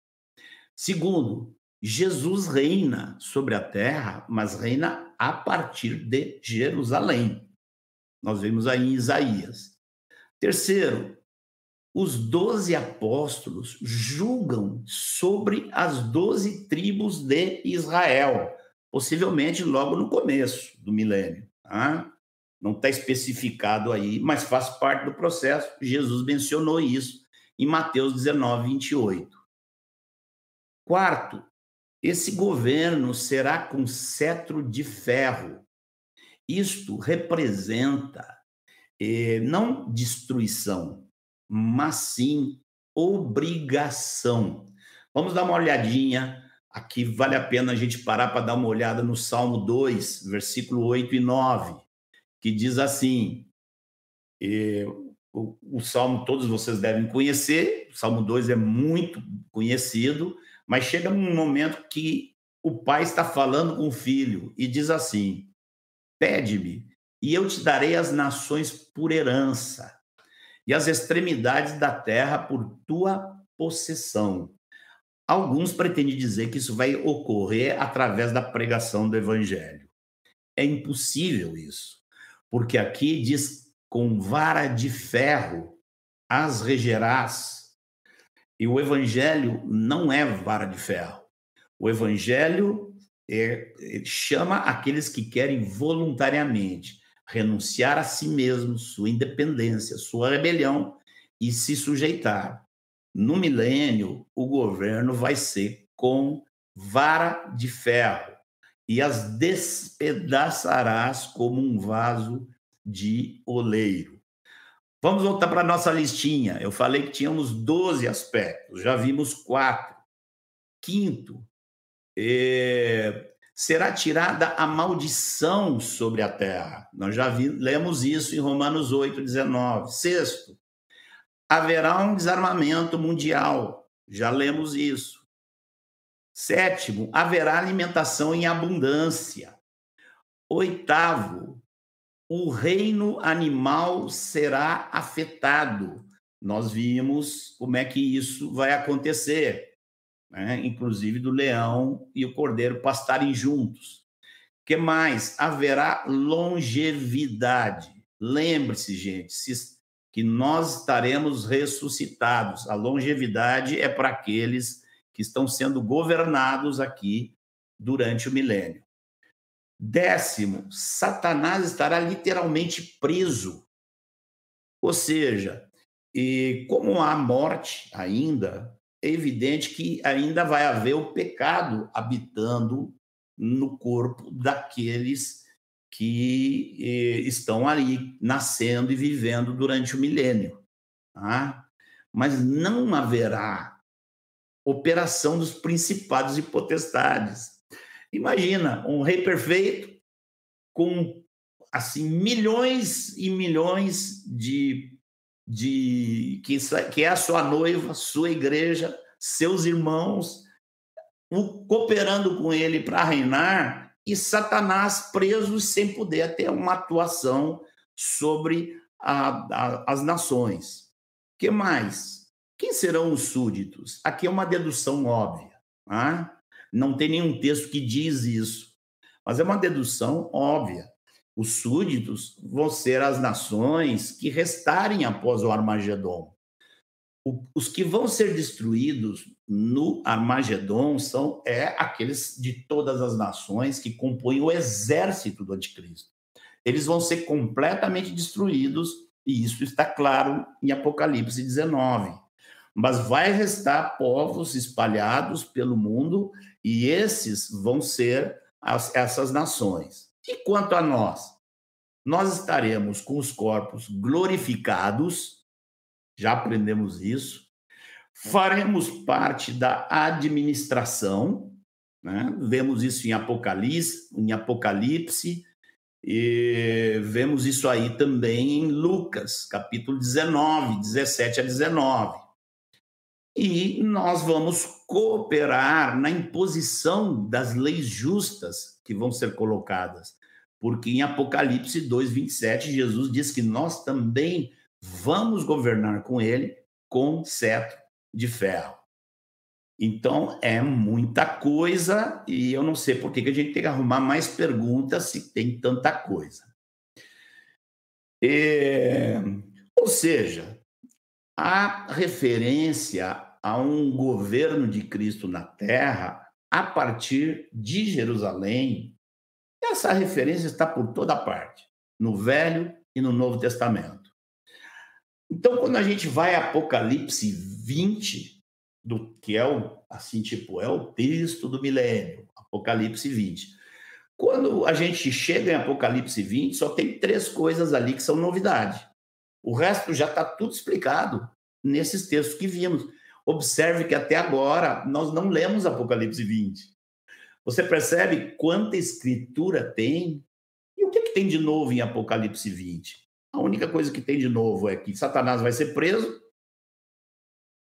Segundo, Jesus reina sobre a terra, mas reina a partir de Jerusalém. Nós vimos aí em Isaías. Terceiro, os doze apóstolos julgam sobre as doze tribos de Israel, possivelmente logo no começo do milênio. Tá? Não está especificado aí, mas faz parte do processo. Jesus mencionou isso em Mateus 19, 28. Quarto, esse governo será com cetro de ferro. Isto representa eh, não destruição, mas sim obrigação. Vamos dar uma olhadinha. Aqui vale a pena a gente parar para dar uma olhada no Salmo 2, versículo 8 e 9, que diz assim: eh, o, o Salmo todos vocês devem conhecer, o Salmo 2 é muito conhecido, mas chega um momento que o pai está falando com o filho e diz assim: Pede-me, e eu te darei as nações por herança, e as extremidades da terra por tua possessão. Alguns pretendem dizer que isso vai ocorrer através da pregação do evangelho. É impossível isso, porque aqui diz com vara de ferro as regerás. E o evangelho não é vara de ferro. O evangelho é, chama aqueles que querem voluntariamente renunciar a si mesmo, sua independência, sua rebelião e se sujeitar. No milênio, o governo vai ser com vara de ferro e as despedaçarás como um vaso de oleiro. Vamos voltar para a nossa listinha. Eu falei que tínhamos 12 aspectos, já vimos quatro. Quinto, é, será tirada a maldição sobre a terra. Nós já vi, lemos isso em Romanos 8, 19. Sexto, haverá um desarmamento mundial. Já lemos isso. Sétimo, haverá alimentação em abundância. Oitavo, o reino animal será afetado. Nós vimos como é que isso vai acontecer né? inclusive do leão e o cordeiro pastarem juntos. que mais? Haverá longevidade. Lembre-se, gente, que nós estaremos ressuscitados. A longevidade é para aqueles que estão sendo governados aqui durante o milênio. Décimo, Satanás estará literalmente preso. Ou seja, e como há morte ainda, é evidente que ainda vai haver o pecado habitando no corpo daqueles que eh, estão ali nascendo e vivendo durante o milênio. Tá? Mas não haverá operação dos principados e potestades. Imagina um rei perfeito com assim milhões e milhões de de que, que é a sua noiva, sua igreja, seus irmãos, cooperando com ele para reinar, e Satanás preso sem poder ter uma atuação sobre a, a, as nações. que mais? Quem serão os súditos? Aqui é uma dedução óbvia. Tá? Não tem nenhum texto que diz isso, mas é uma dedução óbvia. Os súditos vão ser as nações que restarem após o Armagedon. os que vão ser destruídos no Armagedon são é aqueles de todas as nações que compõem o exército do anticristo. Eles vão ser completamente destruídos e isso está claro em Apocalipse 19. Mas vai restar povos espalhados pelo mundo e esses vão ser as, essas nações. E quanto a nós? nós estaremos com os corpos glorificados, já aprendemos isso, faremos parte da administração, né? vemos isso em Apocalipse, em Apocalipse, e vemos isso aí também em Lucas, capítulo 19, 17 a 19. E nós vamos cooperar na imposição das leis justas que vão ser colocadas. Porque em Apocalipse 2, 27, Jesus diz que nós também vamos governar com ele com cetro de ferro. Então, é muita coisa e eu não sei por que, que a gente tem que arrumar mais perguntas se tem tanta coisa. É, ou seja, a referência a um governo de Cristo na terra a partir de Jerusalém, essa referência está por toda parte, no Velho e no Novo Testamento. Então, quando a gente vai a Apocalipse 20, do que é o assim tipo é o texto do milênio, Apocalipse 20. Quando a gente chega em Apocalipse 20, só tem três coisas ali que são novidade. O resto já está tudo explicado nesses textos que vimos. Observe que até agora nós não lemos Apocalipse 20. Você percebe quanta escritura tem? E o que, que tem de novo em Apocalipse 20? A única coisa que tem de novo é que Satanás vai ser preso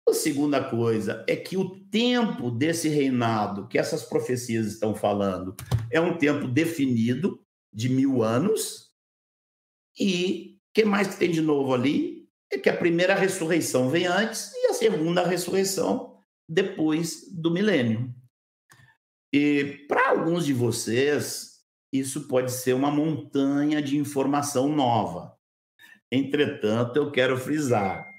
a segunda coisa é que o tempo desse reinado que essas profecias estão falando é um tempo definido de mil anos. E o que mais que tem de novo ali é que a primeira ressurreição vem antes segunda ressurreição depois do milênio. E para alguns de vocês, isso pode ser uma montanha de informação nova. Entretanto, eu quero frisar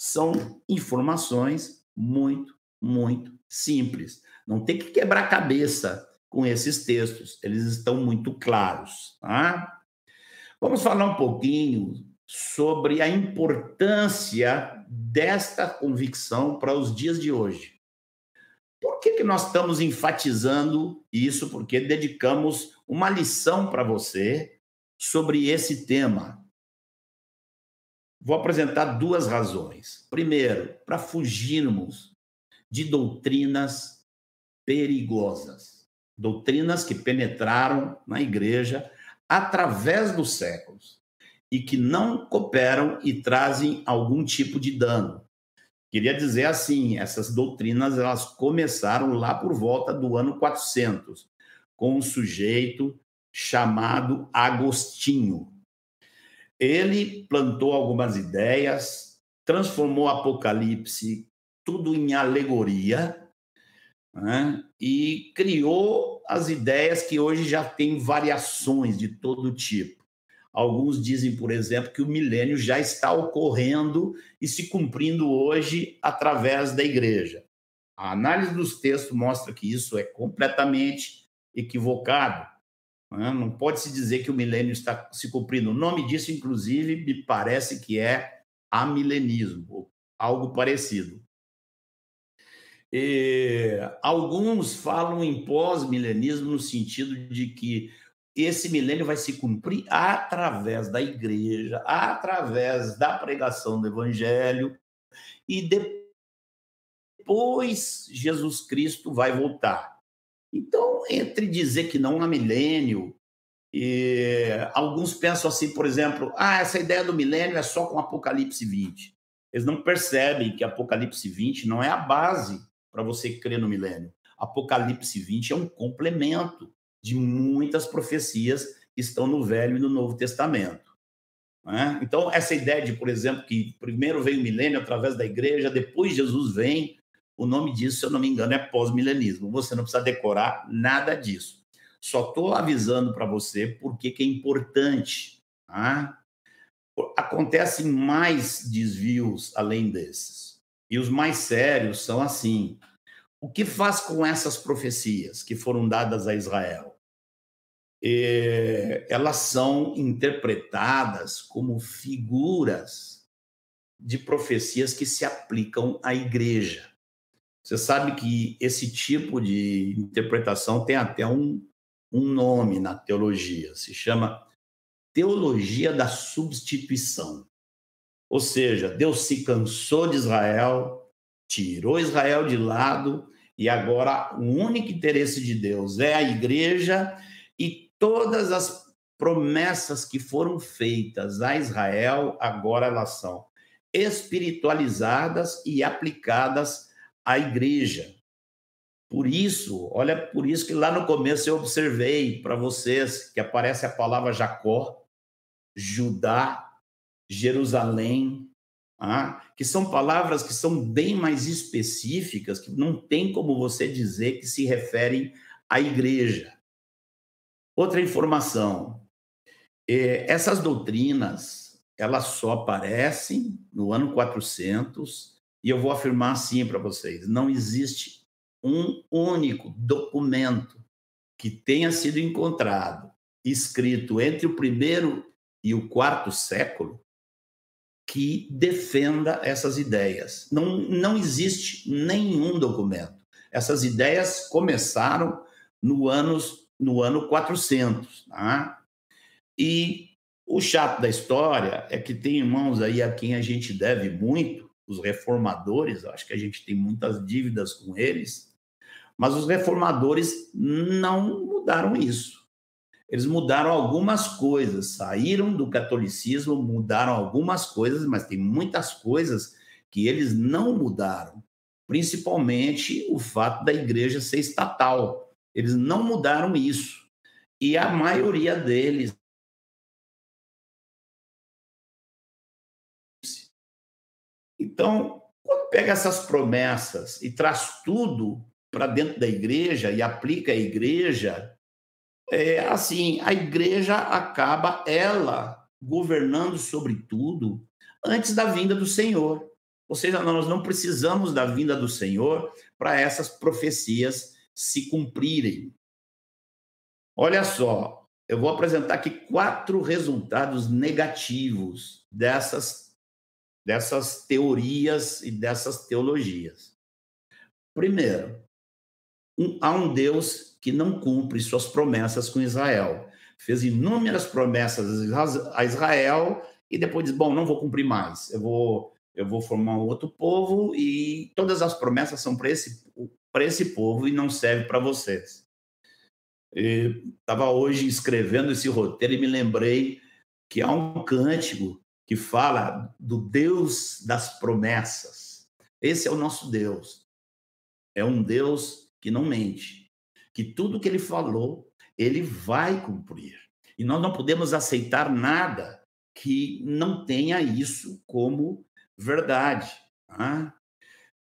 são informações muito, muito simples. Não tem que quebrar cabeça com esses textos, eles estão muito claros. Tá? Vamos falar um pouquinho sobre a importância desta convicção para os dias de hoje. Por que, que nós estamos enfatizando isso? Porque dedicamos uma lição para você sobre esse tema. Vou apresentar duas razões. Primeiro, para fugirmos de doutrinas perigosas, doutrinas que penetraram na igreja através dos séculos e que não cooperam e trazem algum tipo de dano. Queria dizer assim, essas doutrinas elas começaram lá por volta do ano 400, com um sujeito chamado Agostinho. Ele plantou algumas ideias, transformou o Apocalipse tudo em alegoria né? e criou as ideias que hoje já tem variações de todo tipo. Alguns dizem, por exemplo, que o milênio já está ocorrendo e se cumprindo hoje através da igreja. A análise dos textos mostra que isso é completamente equivocado. Né? Não pode se dizer que o milênio está se cumprindo. O nome disso, inclusive, me parece que é amilenismo, algo parecido. E alguns falam em pós-milenismo no sentido de que esse milênio vai se cumprir através da igreja, através da pregação do evangelho, e depois Jesus Cristo vai voltar. Então, entre dizer que não há milênio, e alguns pensam assim, por exemplo, ah, essa ideia do milênio é só com Apocalipse 20. Eles não percebem que Apocalipse 20 não é a base para você crer no milênio. Apocalipse 20 é um complemento de muitas profecias que estão no Velho e no Novo Testamento. Né? Então, essa ideia de, por exemplo, que primeiro vem o milênio através da igreja, depois Jesus vem, o nome disso, se eu não me engano, é pós-milenismo. Você não precisa decorar nada disso. Só estou avisando para você porque que é importante. Tá? Acontecem mais desvios além desses. E os mais sérios são assim. O que faz com essas profecias que foram dadas a Israel? É, elas são interpretadas como figuras de profecias que se aplicam à igreja. Você sabe que esse tipo de interpretação tem até um, um nome na teologia, se chama teologia da substituição. Ou seja, Deus se cansou de Israel, tirou Israel de lado e agora o único interesse de Deus é a igreja e todas as promessas que foram feitas a Israel, agora elas são espiritualizadas e aplicadas à igreja. Por isso, olha, por isso que lá no começo eu observei para vocês que aparece a palavra Jacó, Judá Jerusalém, ah, que são palavras que são bem mais específicas, que não tem como você dizer que se referem à igreja. Outra informação, é, essas doutrinas, elas só aparecem no ano 400, e eu vou afirmar assim para vocês, não existe um único documento que tenha sido encontrado, escrito entre o primeiro e o quarto século, que defenda essas ideias. Não, não existe nenhum documento. Essas ideias começaram no, anos, no ano 400. Tá? E o chato da história é que tem irmãos aí a quem a gente deve muito, os reformadores, acho que a gente tem muitas dívidas com eles, mas os reformadores não mudaram isso. Eles mudaram algumas coisas, saíram do catolicismo, mudaram algumas coisas, mas tem muitas coisas que eles não mudaram, principalmente o fato da igreja ser estatal. Eles não mudaram isso. E a maioria deles Então, quando pega essas promessas e traz tudo para dentro da igreja e aplica a igreja, é, assim, a igreja acaba ela governando sobre tudo antes da vinda do Senhor. Ou seja, nós não precisamos da vinda do Senhor para essas profecias se cumprirem. Olha só, eu vou apresentar aqui quatro resultados negativos dessas, dessas teorias e dessas teologias. Primeiro, um, há um Deus que não cumpre suas promessas com Israel. Fez inúmeras promessas a Israel e depois diz: bom, não vou cumprir mais, eu vou, eu vou formar um outro povo e todas as promessas são para esse, para esse povo e não serve para vocês. Estava hoje escrevendo esse roteiro e me lembrei que há um cântico que fala do Deus das promessas. Esse é o nosso Deus. É um Deus que não mente que tudo que ele falou, ele vai cumprir. E nós não podemos aceitar nada que não tenha isso como verdade. Tá?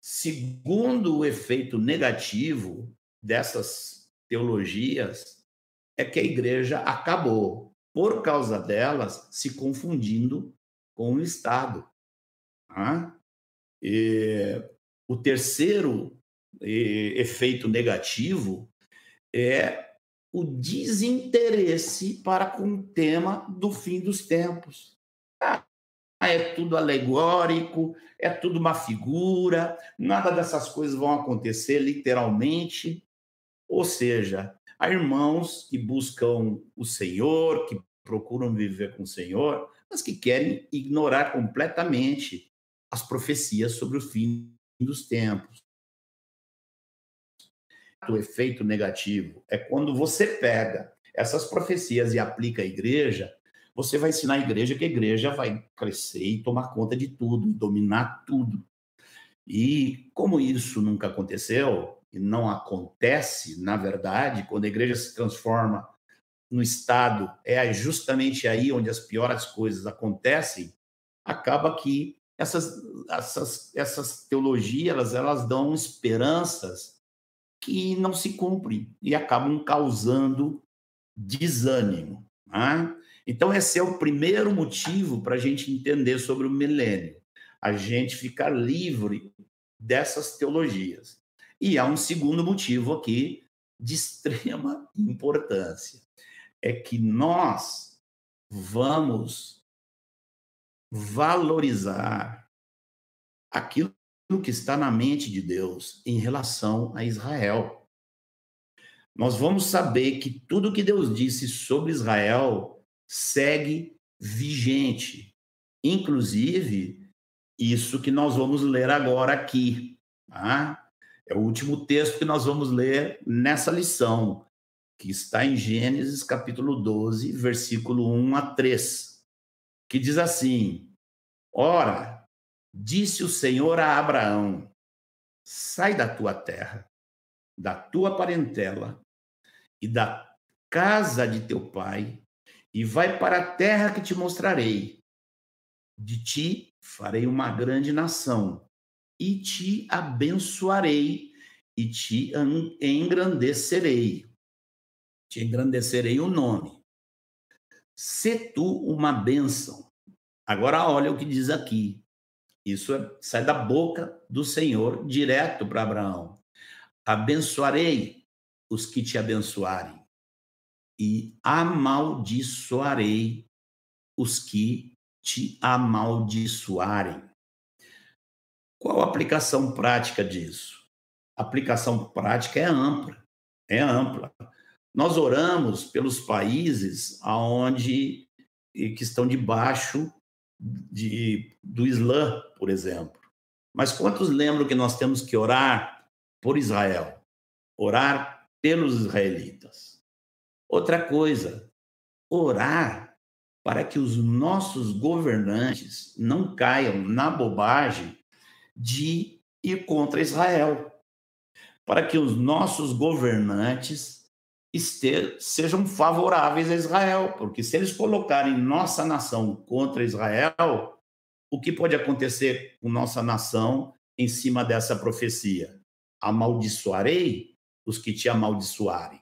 Segundo o efeito negativo dessas teologias, é que a igreja acabou, por causa delas, se confundindo com o Estado. Tá? E o terceiro efeito negativo é o desinteresse para com o tema do fim dos tempos. Ah, é tudo alegórico, é tudo uma figura, nada dessas coisas vão acontecer literalmente. Ou seja, há irmãos que buscam o Senhor, que procuram viver com o Senhor, mas que querem ignorar completamente as profecias sobre o fim dos tempos o efeito negativo é quando você pega essas profecias e aplica à igreja, você vai ensinar a igreja que a igreja vai crescer e tomar conta de tudo, dominar tudo. E como isso nunca aconteceu, e não acontece, na verdade, quando a igreja se transforma no Estado, é justamente aí onde as piores coisas acontecem, acaba que essas, essas, essas teologias elas, elas dão esperanças que não se cumprem e acabam causando desânimo. Né? Então, esse é o primeiro motivo para a gente entender sobre o milênio, a gente ficar livre dessas teologias. E há um segundo motivo aqui de extrema importância: é que nós vamos valorizar aquilo que está na mente de Deus em relação a Israel. Nós vamos saber que tudo que Deus disse sobre Israel segue vigente. Inclusive, isso que nós vamos ler agora aqui. Tá? É o último texto que nós vamos ler nessa lição, que está em Gênesis capítulo 12, versículo 1 a 3, que diz assim: Ora, disse o Senhor a Abraão: Sai da tua terra, da tua parentela e da casa de teu pai, e vai para a terra que te mostrarei. De ti farei uma grande nação, e te abençoarei, e te engrandecerei te engrandecerei o nome. Se tu uma bênção. Agora olha o que diz aqui. Isso é, sai da boca do Senhor direto para Abraão. Abençoarei os que te abençoarem e amaldiçoarei os que te amaldiçoarem. Qual a aplicação prática disso? A aplicação prática é ampla, é ampla. Nós oramos pelos países aonde que estão debaixo de, do Islã, por exemplo. Mas quantos lembram que nós temos que orar por Israel? Orar pelos israelitas. Outra coisa, orar para que os nossos governantes não caiam na bobagem de ir contra Israel. Para que os nossos governantes ester, sejam favoráveis a Israel, porque se eles colocarem nossa nação contra Israel, o que pode acontecer com nossa nação em cima dessa profecia? Amaldiçoarei os que te amaldiçoarem.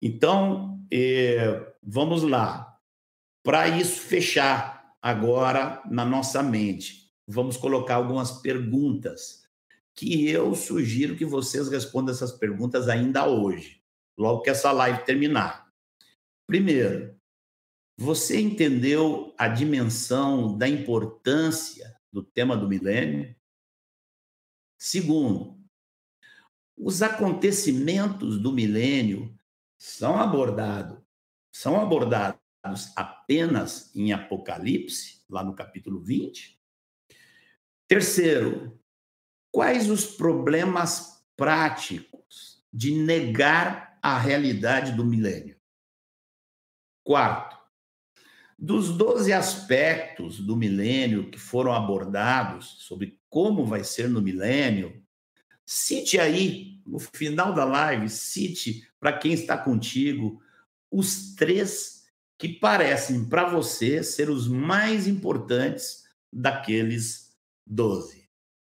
Então, eh, vamos lá. Para isso fechar agora na nossa mente, vamos colocar algumas perguntas que eu sugiro que vocês respondam essas perguntas ainda hoje logo que essa live terminar. Primeiro, você entendeu a dimensão da importância do tema do milênio? Segundo, os acontecimentos do milênio são abordados, são abordados apenas em Apocalipse, lá no capítulo 20. Terceiro, quais os problemas práticos de negar a realidade do milênio. Quarto, dos 12 aspectos do milênio que foram abordados sobre como vai ser no milênio, cite aí, no final da live, cite para quem está contigo os três que parecem para você ser os mais importantes daqueles 12.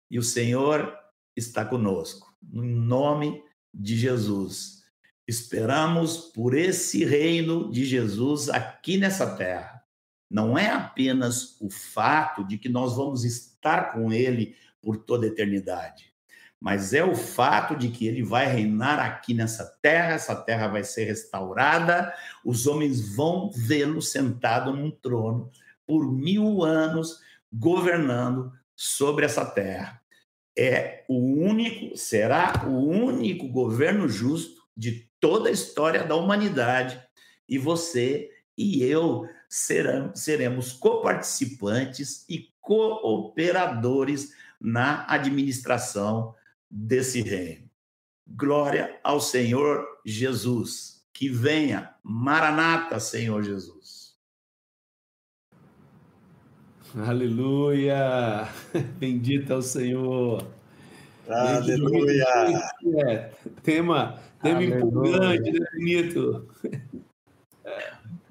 E o Senhor está conosco. No nome de Jesus. Esperamos por esse reino de Jesus aqui nessa terra. Não é apenas o fato de que nós vamos estar com ele por toda a eternidade, mas é o fato de que ele vai reinar aqui nessa terra, essa terra vai ser restaurada, os homens vão vê-lo sentado num trono por mil anos, governando sobre essa terra. É o único, será o único governo justo de toda a história da humanidade e você e eu serão, seremos coparticipantes e cooperadores na administração desse reino. Glória ao Senhor Jesus. Que venha, Maranata, Senhor Jesus. Aleluia! Bendito é o Senhor. Aleluia! É, tema Tema empolgante, né, bonito?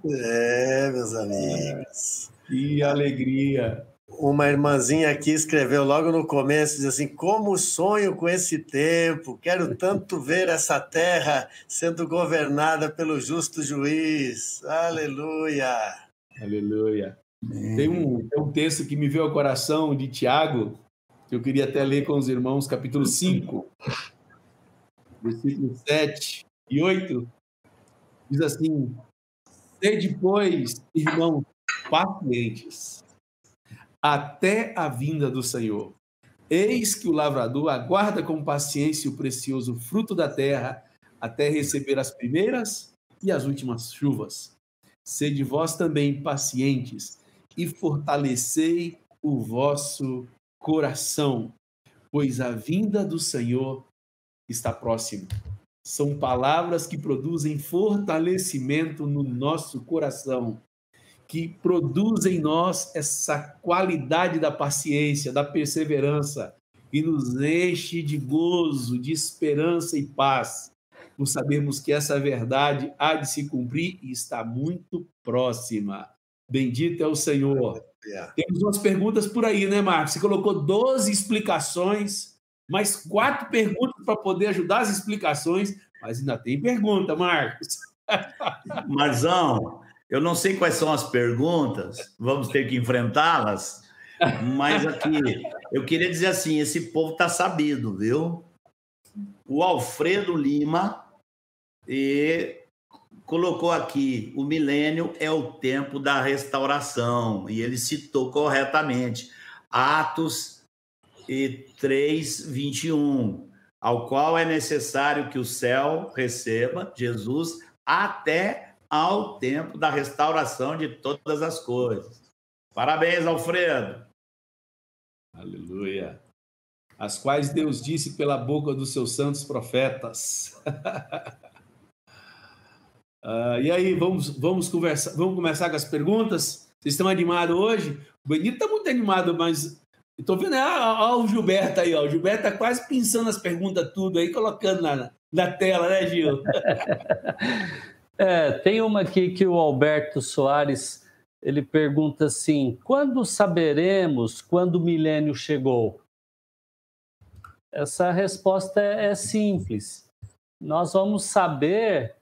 É, meus amigos. Que alegria. Uma irmãzinha aqui escreveu logo no começo, diz assim, como sonho com esse tempo, quero tanto ver essa terra sendo governada pelo justo juiz. Aleluia. Aleluia. Tem um, tem um texto que me veio ao coração de Tiago, que eu queria até ler com os irmãos, capítulo 5 versículos 7 e 8, diz assim: Sede, pois, irmãos, pacientes, até a vinda do Senhor. Eis que o lavrador aguarda com paciência o precioso fruto da terra, até receber as primeiras e as últimas chuvas. sede vós também pacientes e fortalecei o vosso coração, pois a vinda do Senhor está próxima. São palavras que produzem fortalecimento no nosso coração, que produzem em nós essa qualidade da paciência, da perseverança, e nos enche de gozo, de esperança e paz, por sabermos que essa verdade há de se cumprir e está muito próxima. Bendito é o Senhor. Yeah. Temos umas perguntas por aí, né, Marcos? Você colocou 12 explicações, mais quatro perguntas para poder ajudar as explicações, mas ainda tem pergunta, Marcos. Marzão, eu não sei quais são as perguntas, vamos ter que enfrentá-las, mas aqui, eu queria dizer assim: esse povo está sabido, viu? O Alfredo Lima e colocou aqui: o milênio é o tempo da restauração, e ele citou corretamente Atos 3, 21, ao qual é necessário que o céu receba Jesus até ao tempo da restauração de todas as coisas. Parabéns, Alfredo. Aleluia. As quais Deus disse pela boca dos seus santos profetas. uh, e aí, vamos, vamos conversar, vamos começar com as perguntas? Vocês estão animados hoje? O Benito está muito animado, mas estou vendo ah, o Gilberto aí, ó. O Gilberto está quase pensando as perguntas tudo aí, colocando na, na tela, né, Gil? é, tem uma aqui que o Alberto Soares ele pergunta assim: quando saberemos quando o milênio chegou? Essa resposta é, é simples. Nós vamos saber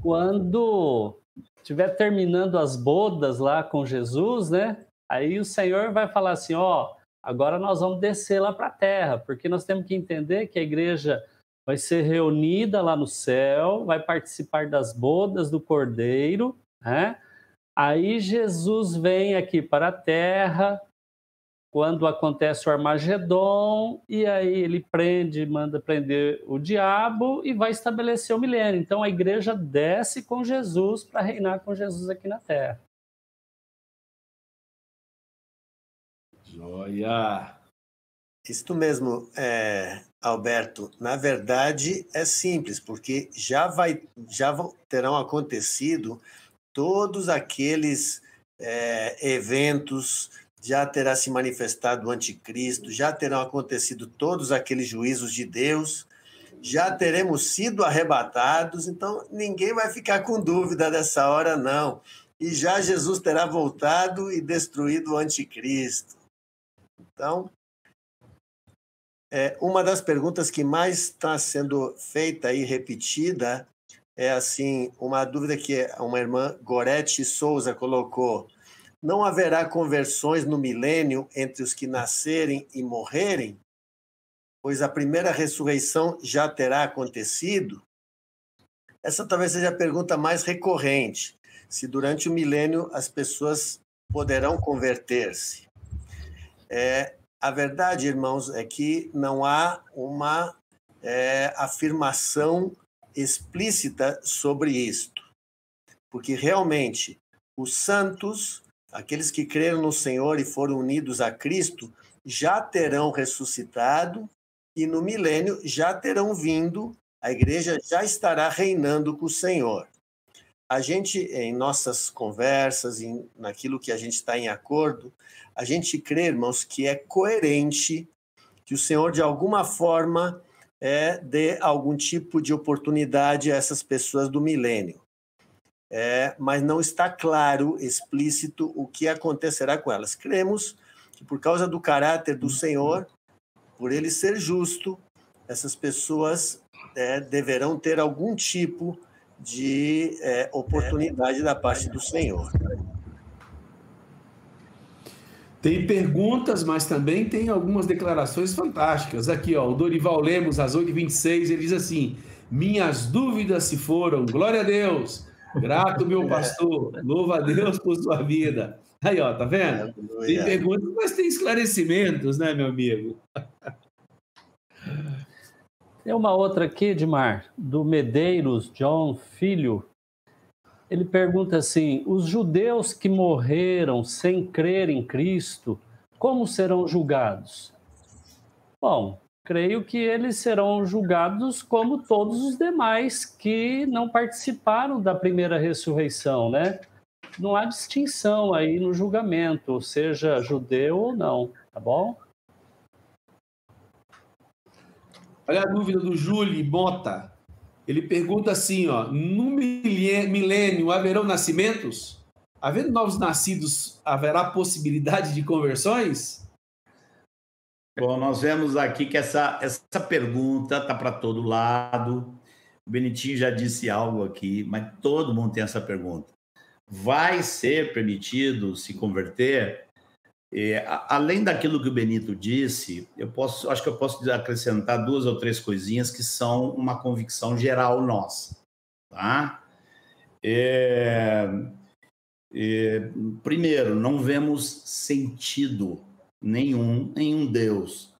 quando estiver terminando as bodas lá com Jesus, né? Aí o Senhor vai falar assim: ó, agora nós vamos descer lá para a terra, porque nós temos que entender que a igreja vai ser reunida lá no céu, vai participar das bodas do Cordeiro, né? Aí Jesus vem aqui para a terra, quando acontece o Armagedon, e aí ele prende, manda prender o diabo e vai estabelecer o milênio. Então a igreja desce com Jesus para reinar com Jesus aqui na terra. Joia! Isso mesmo, é, Alberto. Na verdade, é simples, porque já, vai, já terão acontecido todos aqueles é, eventos, já terá se manifestado o anticristo, já terão acontecido todos aqueles juízos de Deus, já teremos sido arrebatados, então ninguém vai ficar com dúvida dessa hora, não. E já Jesus terá voltado e destruído o anticristo. Então, é, uma das perguntas que mais está sendo feita e repetida é assim, uma dúvida que uma irmã Gorete Souza colocou. Não haverá conversões no milênio entre os que nascerem e morrerem? Pois a primeira ressurreição já terá acontecido? Essa talvez seja a pergunta mais recorrente. Se durante o milênio as pessoas poderão converter-se. É, a verdade, irmãos, é que não há uma é, afirmação explícita sobre isto. Porque realmente os santos, aqueles que creram no Senhor e foram unidos a Cristo, já terão ressuscitado e no milênio já terão vindo, a igreja já estará reinando com o Senhor. A gente, em nossas conversas, em, naquilo que a gente está em acordo, a gente crê, irmãos, que é coerente que o Senhor, de alguma forma, é, dê algum tipo de oportunidade a essas pessoas do milênio. É, mas não está claro, explícito, o que acontecerá com elas. Cremos que, por causa do caráter do Senhor, por ele ser justo, essas pessoas é, deverão ter algum tipo de é, oportunidade da parte do Senhor. Tem perguntas, mas também tem algumas declarações fantásticas. Aqui, ó, o Dorival Lemos, às 8h26, ele diz assim: Minhas dúvidas se foram, glória a Deus, grato, meu pastor, louva a Deus por sua vida. Aí, ó, tá vendo? Tem perguntas, mas tem esclarecimentos, né, meu amigo? Tem uma outra aqui, Edmar, do Medeiros John Filho. Ele pergunta assim: os judeus que morreram sem crer em Cristo, como serão julgados? Bom, creio que eles serão julgados como todos os demais que não participaram da primeira ressurreição, né? Não há distinção aí no julgamento, seja judeu ou não, tá bom? Olha a dúvida do Júlio Bota. Ele pergunta assim, ó, no milênio haverão nascimentos? Havendo novos nascidos, haverá possibilidade de conversões? Bom, nós vemos aqui que essa, essa pergunta está para todo lado. O Benitinho já disse algo aqui, mas todo mundo tem essa pergunta. Vai ser permitido se converter? É, além daquilo que o Benito disse, eu posso, acho que eu posso acrescentar duas ou três coisinhas que são uma convicção geral nossa, tá? É, é, primeiro, não vemos sentido nenhum em um Deus.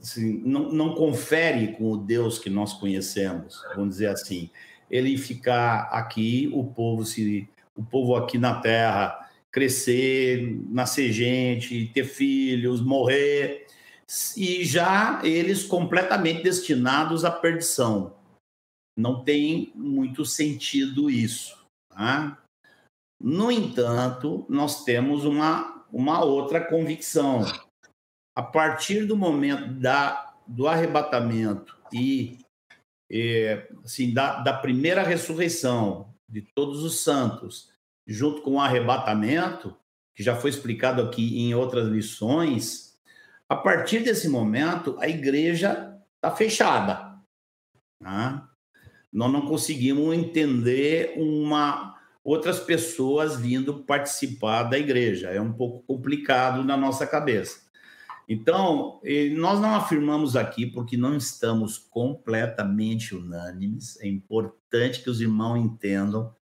Assim, não, não confere com o Deus que nós conhecemos, vamos dizer assim. Ele ficar aqui, o povo se, o povo aqui na Terra crescer, nascer gente, ter filhos, morrer, e já eles completamente destinados à perdição. Não tem muito sentido isso. Tá? No entanto, nós temos uma uma outra convicção. A partir do momento da, do arrebatamento e é, assim, da, da primeira ressurreição de todos os santos, junto com o arrebatamento, que já foi explicado aqui em outras lições, a partir desse momento, a igreja está fechada. Né? Nós não conseguimos entender uma, outras pessoas vindo participar da igreja. É um pouco complicado na nossa cabeça. Então, nós não afirmamos aqui porque não estamos completamente unânimes. É importante que os irmãos entendam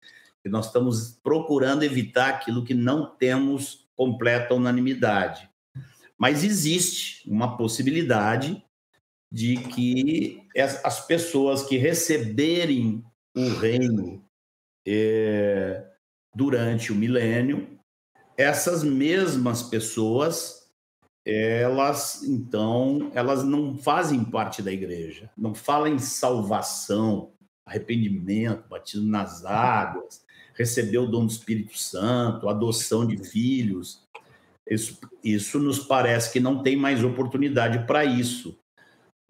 que nós estamos procurando evitar aquilo que não temos completa unanimidade. Mas existe uma possibilidade de que as pessoas que receberem o reino é, durante o milênio, essas mesmas pessoas, elas então, elas não fazem parte da igreja, não falam em salvação, arrependimento, batismo nas águas, receber o dom do Espírito Santo, adoção de filhos. Isso, isso nos parece que não tem mais oportunidade para isso.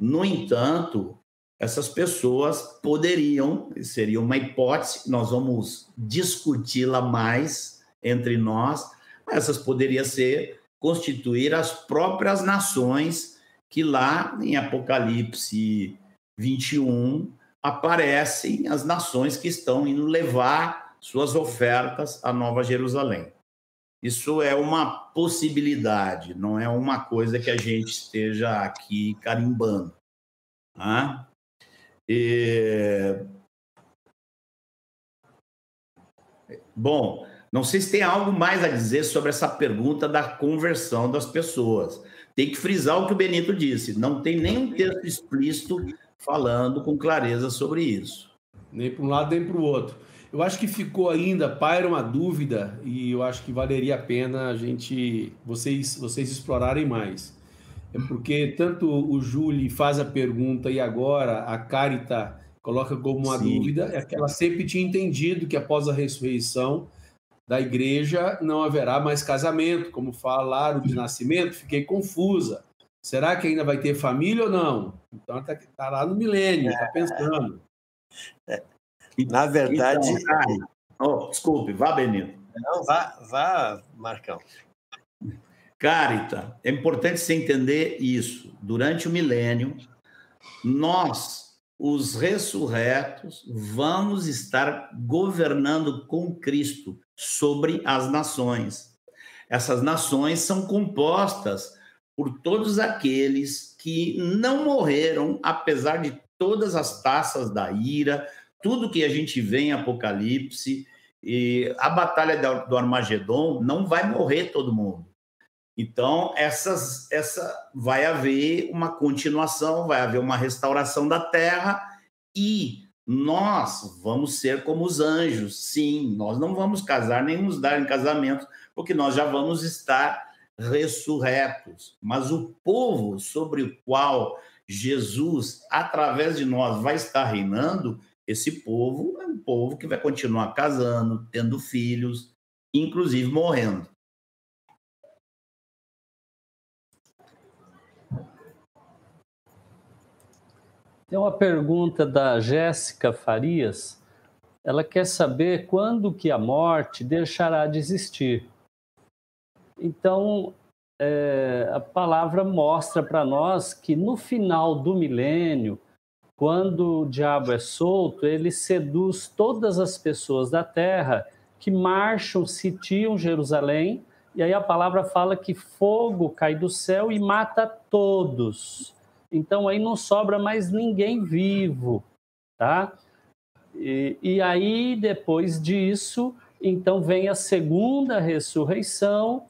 No entanto, essas pessoas poderiam, seria uma hipótese, nós vamos discuti-la mais entre nós, essas poderiam ser constituir as próprias nações que lá em Apocalipse 21 aparecem as nações que estão indo levar suas ofertas à Nova Jerusalém. Isso é uma possibilidade, não é uma coisa que a gente esteja aqui carimbando. Né? E... Bom, não sei se tem algo mais a dizer sobre essa pergunta da conversão das pessoas. Tem que frisar o que o Benito disse: não tem nenhum texto explícito falando com clareza sobre isso. Nem para um lado, nem para o outro. Eu acho que ficou ainda, paira uma dúvida, e eu acho que valeria a pena a gente, vocês, vocês explorarem mais. É porque tanto o Júlio faz a pergunta e agora a Carita coloca como uma Sim. dúvida, é que ela sempre tinha entendido que após a ressurreição da igreja não haverá mais casamento, como falaram de nascimento, fiquei confusa. Será que ainda vai ter família ou não? Então está tá lá no milênio, está pensando. É. Na verdade. Então, oh, desculpe, vá, Benito. Não, vá, vá, Marcão. Carita, é importante você entender isso. Durante o milênio, nós, os ressurretos, vamos estar governando com Cristo sobre as nações. Essas nações são compostas por todos aqueles que não morreram, apesar de todas as taças da ira, tudo que a gente vê em Apocalipse, e a batalha do Armagedon não vai morrer todo mundo. Então, essas, essa vai haver uma continuação, vai haver uma restauração da terra e nós vamos ser como os anjos. Sim, nós não vamos casar nem nos dar em casamento, porque nós já vamos estar ressurretos. Mas o povo sobre o qual Jesus, através de nós, vai estar reinando, esse povo é um povo que vai continuar casando, tendo filhos, inclusive morrendo. Tem uma pergunta da Jéssica Farias. Ela quer saber quando que a morte deixará de existir. Então, é, a palavra mostra para nós que no final do milênio, quando o diabo é solto, ele seduz todas as pessoas da terra que marcham, sitiam Jerusalém, e aí a palavra fala que fogo cai do céu e mata todos. Então aí não sobra mais ninguém vivo, tá? E, e aí depois disso, então vem a segunda ressurreição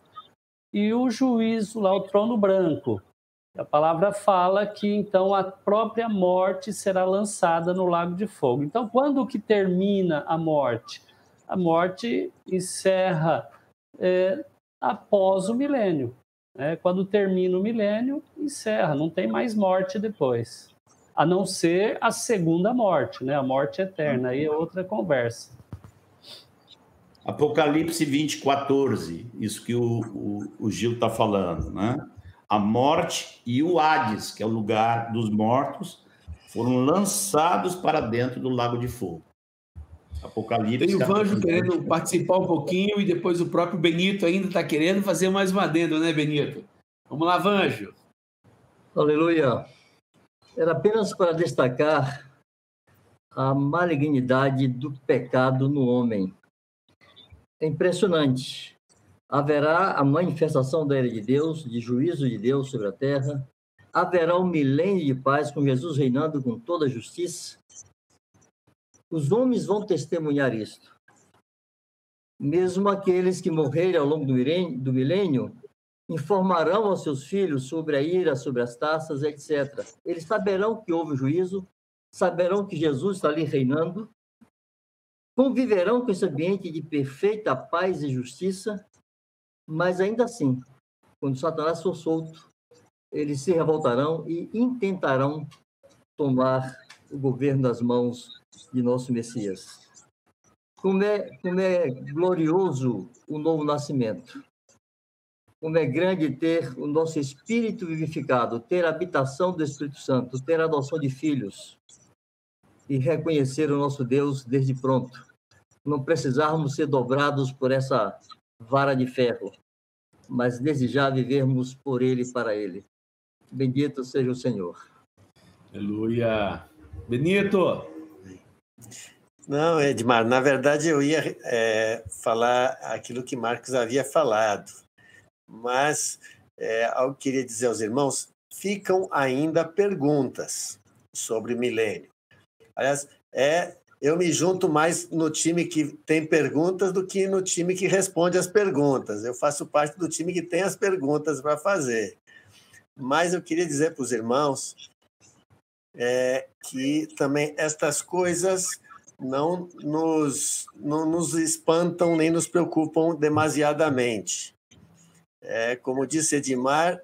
e o juízo lá, o trono branco. A palavra fala que então a própria morte será lançada no lago de fogo. Então, quando que termina a morte? A morte encerra é, após o milênio. É, quando termina o milênio, encerra, não tem mais morte depois. A não ser a segunda morte, né? a morte eterna, aí é outra conversa. Apocalipse 20, 14, isso que o, o, o Gil está falando, né? A morte e o Hades, que é o lugar dos mortos, foram lançados para dentro do lago de fogo. Apocalipse. Tem o Vanjo querendo participar um pouquinho e depois o próprio Benito ainda está querendo fazer mais uma adendo, né, Benito? Vamos lá, Vanjo. Aleluia. Era apenas para destacar a malignidade do pecado no homem. É impressionante. Haverá a manifestação da ira de Deus, de juízo de Deus sobre a terra. Haverá um milênio de paz com Jesus reinando com toda a justiça. Os homens vão testemunhar isto. Mesmo aqueles que morrerem ao longo do milênio informarão aos seus filhos sobre a ira, sobre as taças, etc. Eles saberão que houve juízo, saberão que Jesus está ali reinando, conviverão com esse ambiente de perfeita paz e justiça, mas ainda assim, quando Satanás for solto, eles se revoltarão e intentarão tomar o governo das mãos de nosso Messias. Como é, como é glorioso o novo nascimento. Como é grande ter o nosso espírito vivificado, ter a habitação do Espírito Santo, ter a adoção de filhos e reconhecer o nosso Deus desde pronto. Não precisarmos ser dobrados por essa vara de ferro, mas desejar vivermos por Ele e para Ele. Bendito seja o Senhor. Aleluia. Benito, não, Edmar, na verdade eu ia é, falar aquilo que Marcos havia falado, mas é, eu queria dizer aos irmãos, ficam ainda perguntas sobre milênio. Aliás, é, eu me junto mais no time que tem perguntas do que no time que responde as perguntas. Eu faço parte do time que tem as perguntas para fazer. Mas eu queria dizer para os irmãos é, que também estas coisas não nos, não nos espantam nem nos preocupam demasiadamente. É, como disse Edmar,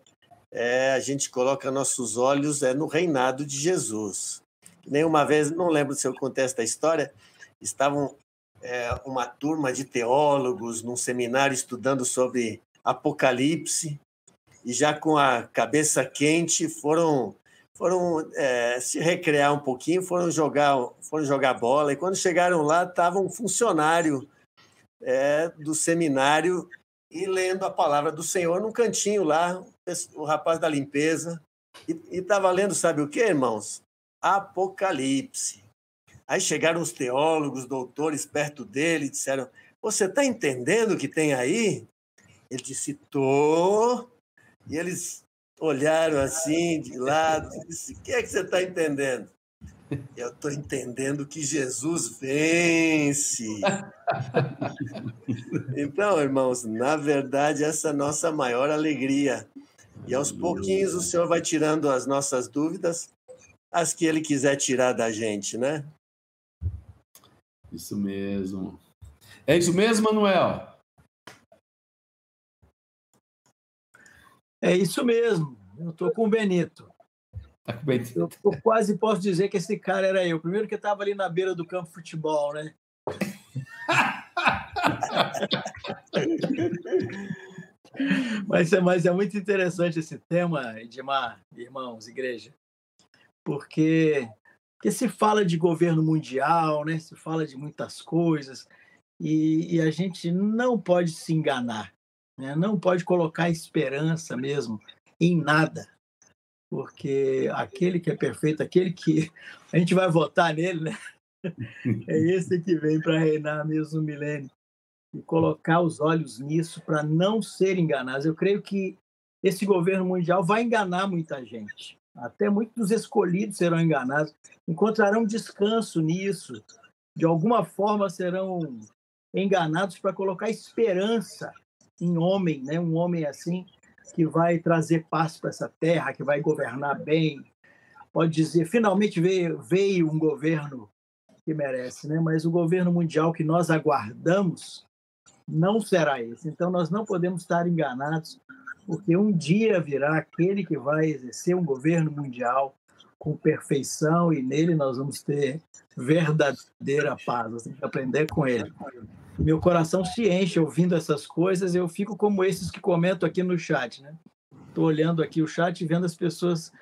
é, a gente coloca nossos olhos é, no reinado de Jesus. Nenhuma vez, não lembro se eu contei esta história, estavam é, uma turma de teólogos num seminário estudando sobre Apocalipse e já com a cabeça quente foram foram é, se recrear um pouquinho, foram jogar, foram jogar bola, e quando chegaram lá, estava um funcionário é, do seminário e lendo a palavra do Senhor num cantinho lá, o rapaz da limpeza, e estava lendo, sabe o que, irmãos? Apocalipse. Aí chegaram os teólogos, doutores perto dele e disseram: Você está entendendo o que tem aí? Ele disse: Tô. E eles olharam assim, de lado, e disse: O que é que você está entendendo? Eu estou entendendo que Jesus vence. então, irmãos, na verdade, essa é a nossa maior alegria. E aos pouquinhos o Senhor vai tirando as nossas dúvidas, as que Ele quiser tirar da gente, né? Isso mesmo. É isso mesmo, Manuel? É isso mesmo. Eu estou com o Benito. Tá com o Benito. Eu, eu quase posso dizer que esse cara era eu. Primeiro que estava ali na beira do campo de futebol, né? mas, é, mas é muito interessante esse tema, Edmar, irmãos, igreja, porque, porque se fala de governo mundial, né? se fala de muitas coisas, e, e a gente não pode se enganar, né? não pode colocar esperança mesmo em nada, porque aquele que é perfeito, aquele que a gente vai votar nele, né? é esse que vem para reinar mesmo no milênio e colocar os olhos nisso para não ser enganados. Eu creio que esse governo mundial vai enganar muita gente. Até muitos dos escolhidos serão enganados, encontrarão descanso nisso. De alguma forma serão enganados para colocar esperança em homem, né? Um homem assim que vai trazer paz para essa terra, que vai governar bem. Pode dizer, finalmente veio, veio um governo que merece, né? Mas o governo mundial que nós aguardamos não será esse. Então, nós não podemos estar enganados, porque um dia virá aquele que vai exercer um governo mundial com perfeição e nele nós vamos ter verdadeira paz. Nós temos que aprender com ele. Meu coração se enche ouvindo essas coisas, eu fico como esses que comentam aqui no chat, né? Estou olhando aqui o chat e vendo as pessoas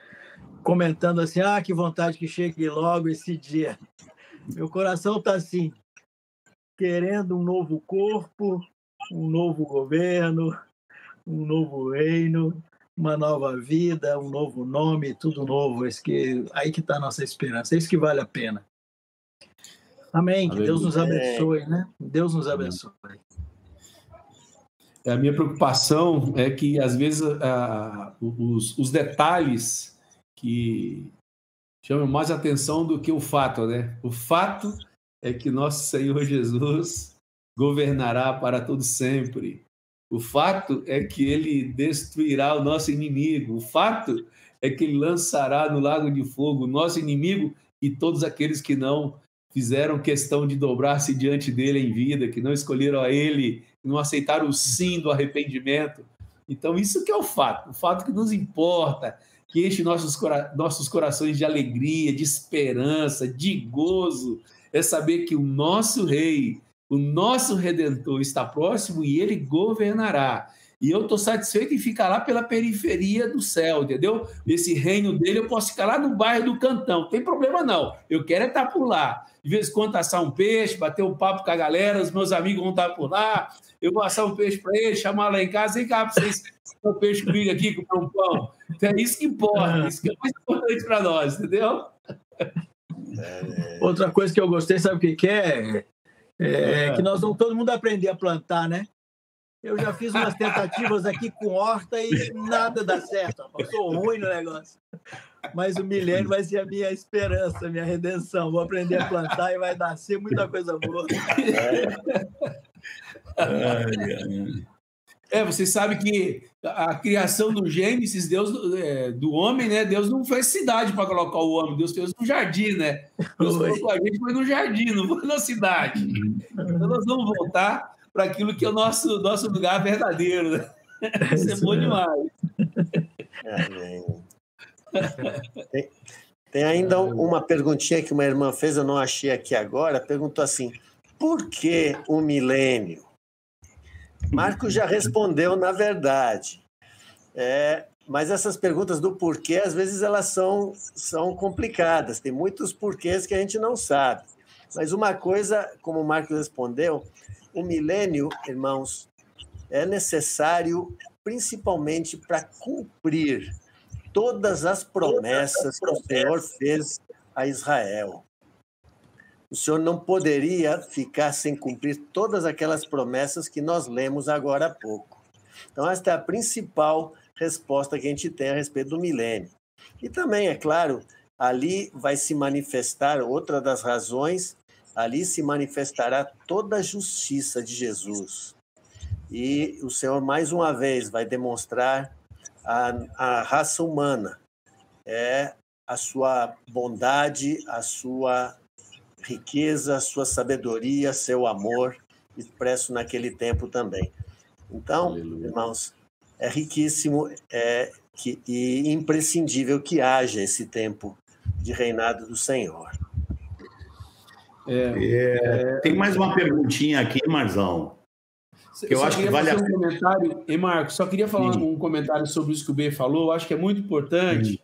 comentando assim: ah, que vontade que chegue logo esse dia. Meu coração está assim, querendo um novo corpo, um novo governo, um novo reino, uma nova vida, um novo nome, tudo novo. Esse que, aí que está a nossa esperança, é isso que vale a pena. Amém. Que Deus nos abençoe, né? Deus nos abençoe. A minha preocupação é que, às vezes, os, os detalhes que chamam mais atenção do que o fato, né? O fato é que nosso Senhor Jesus governará para todo sempre. O fato é que ele destruirá o nosso inimigo. O fato é que ele lançará no lago de fogo o nosso inimigo e todos aqueles que não fizeram questão de dobrar-se diante dele em vida, que não escolheram a ele, não aceitaram o sim do arrependimento. Então, isso que é o fato, o fato que nos importa, que enche nossos, nossos corações de alegria, de esperança, de gozo, é saber que o nosso rei, o nosso redentor está próximo e ele governará. E eu estou satisfeito em ficar lá pela periferia do céu, entendeu? Esse reino dele, eu posso ficar lá no bairro do Cantão, não tem problema não. Eu quero é estar por lá. De vez em quando assar um peixe, bater um papo com a galera, os meus amigos vão estar por lá. Eu vou assar um peixe para eles, chamar lá em casa, vem cá para vocês um peixe comigo aqui, com um pão. Então é isso que importa, isso que é mais importante para nós, entendeu? É... Outra coisa que eu gostei, sabe o que, que é? É? É, que nós vamos todo mundo aprender a plantar, né? Eu já fiz umas tentativas aqui com horta e nada dá certo. Sou ruim no negócio. Mas o milênio vai ser a minha esperança, a minha redenção. Vou aprender a plantar e vai nascer muita coisa boa. É. É, você sabe que a criação do Gênesis, Deus é, do homem, né? Deus não fez cidade para colocar o homem, Deus fez um jardim, né? Deus colocou a gente foi no jardim, não foi na cidade. Então nós vamos voltar para aquilo que é o nosso, nosso lugar verdadeiro. Né? Isso é bom demais. Tem, tem ainda uma perguntinha que uma irmã fez, eu não achei aqui agora. Perguntou assim: por que o milênio? Marcos já respondeu, na verdade. É, mas essas perguntas do porquê, às vezes, elas são, são complicadas. Tem muitos porquês que a gente não sabe. Mas uma coisa, como o Marcos respondeu, o milênio, irmãos, é necessário principalmente para cumprir todas as promessas que o Senhor fez a Israel o senhor não poderia ficar sem cumprir todas aquelas promessas que nós lemos agora há pouco. Então, esta é a principal resposta que a gente tem a respeito do milênio. E também, é claro, ali vai se manifestar outra das razões, ali se manifestará toda a justiça de Jesus. E o Senhor, mais uma vez, vai demonstrar a, a raça humana, é a sua bondade, a sua riqueza, sua sabedoria, seu amor, expresso naquele tempo também. Então, Aleluia. irmãos, é riquíssimo é, que, e imprescindível que haja esse tempo de reinado do Senhor. É, é, tem mais uma perguntinha aqui, Marzão. Que eu acho que vale fazer a... um comentário, e Marcos, só queria falar Sim. um comentário sobre isso que o B falou. Eu acho que é muito importante, Sim.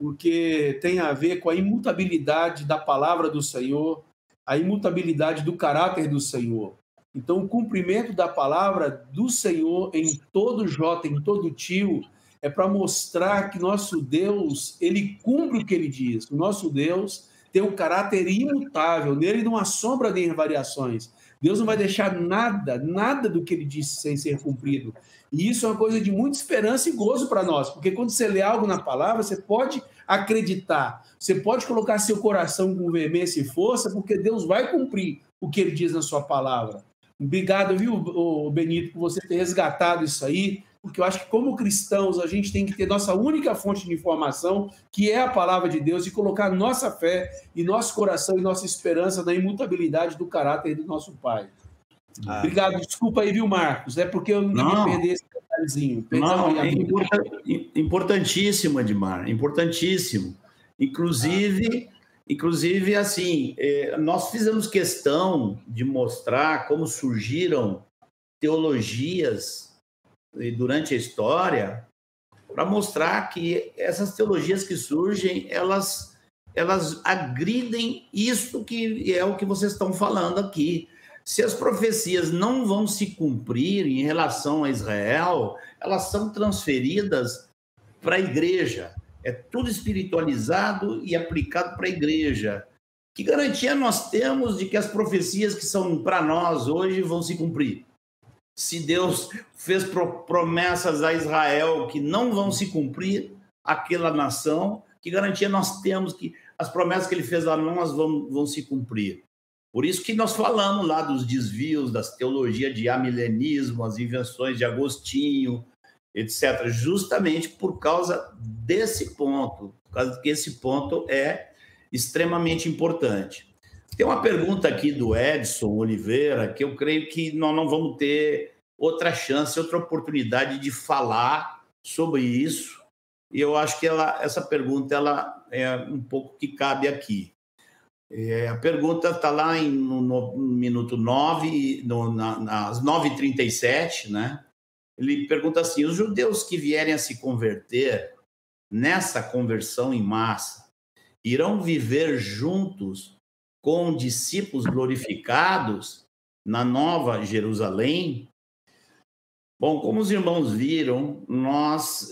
Porque tem a ver com a imutabilidade da palavra do Senhor, a imutabilidade do caráter do Senhor. Então, o cumprimento da palavra do Senhor em todo J, em todo tio, é para mostrar que nosso Deus, ele cumpre o que ele diz. O nosso Deus tem um caráter imutável, nele não há sombra nem variações. Deus não vai deixar nada, nada do que ele disse sem ser cumprido. E isso é uma coisa de muita esperança e gozo para nós, porque quando você lê algo na palavra, você pode acreditar, você pode colocar seu coração com veemência e força, porque Deus vai cumprir o que ele diz na sua palavra. Obrigado, viu, Benito, por você ter resgatado isso aí, porque eu acho que, como cristãos, a gente tem que ter nossa única fonte de informação, que é a palavra de Deus, e colocar nossa fé e nosso coração e nossa esperança na imutabilidade do caráter do nosso Pai. Ah. Obrigado, desculpa aí, viu, Marcos? É porque eu não, não. perder esse detalhezinho. Não, é importantíssimo, Edmar, importantíssimo. Inclusive. Ah Inclusive, assim, é, nós fizemos questão de mostrar como surgiram teologias durante a história, para mostrar que essas teologias que surgem, elas, elas agridem isso que é o que vocês estão falando aqui. Se as profecias não vão se cumprir em relação a Israel, elas são transferidas para a igreja. É tudo espiritualizado e aplicado para a igreja. Que garantia nós temos de que as profecias que são para nós hoje vão se cumprir? Se Deus fez promessas a Israel que não vão se cumprir, aquela nação, que garantia nós temos que as promessas que ele fez a nós vão, vão se cumprir? Por isso que nós falamos lá dos desvios, das teologias de amilenismo, as invenções de Agostinho, etc., justamente por causa desse ponto, por causa que esse ponto é extremamente importante. Tem uma pergunta aqui do Edson Oliveira que eu creio que nós não vamos ter outra chance, outra oportunidade de falar sobre isso. E eu acho que ela, essa pergunta ela é um pouco que cabe aqui. É, a pergunta está lá em, no, no, minuto 9, no, na, nas 9h37, né? Ele pergunta assim: os judeus que vierem a se converter nessa conversão em massa irão viver juntos com discípulos glorificados na Nova Jerusalém? Bom, como os irmãos viram, nós,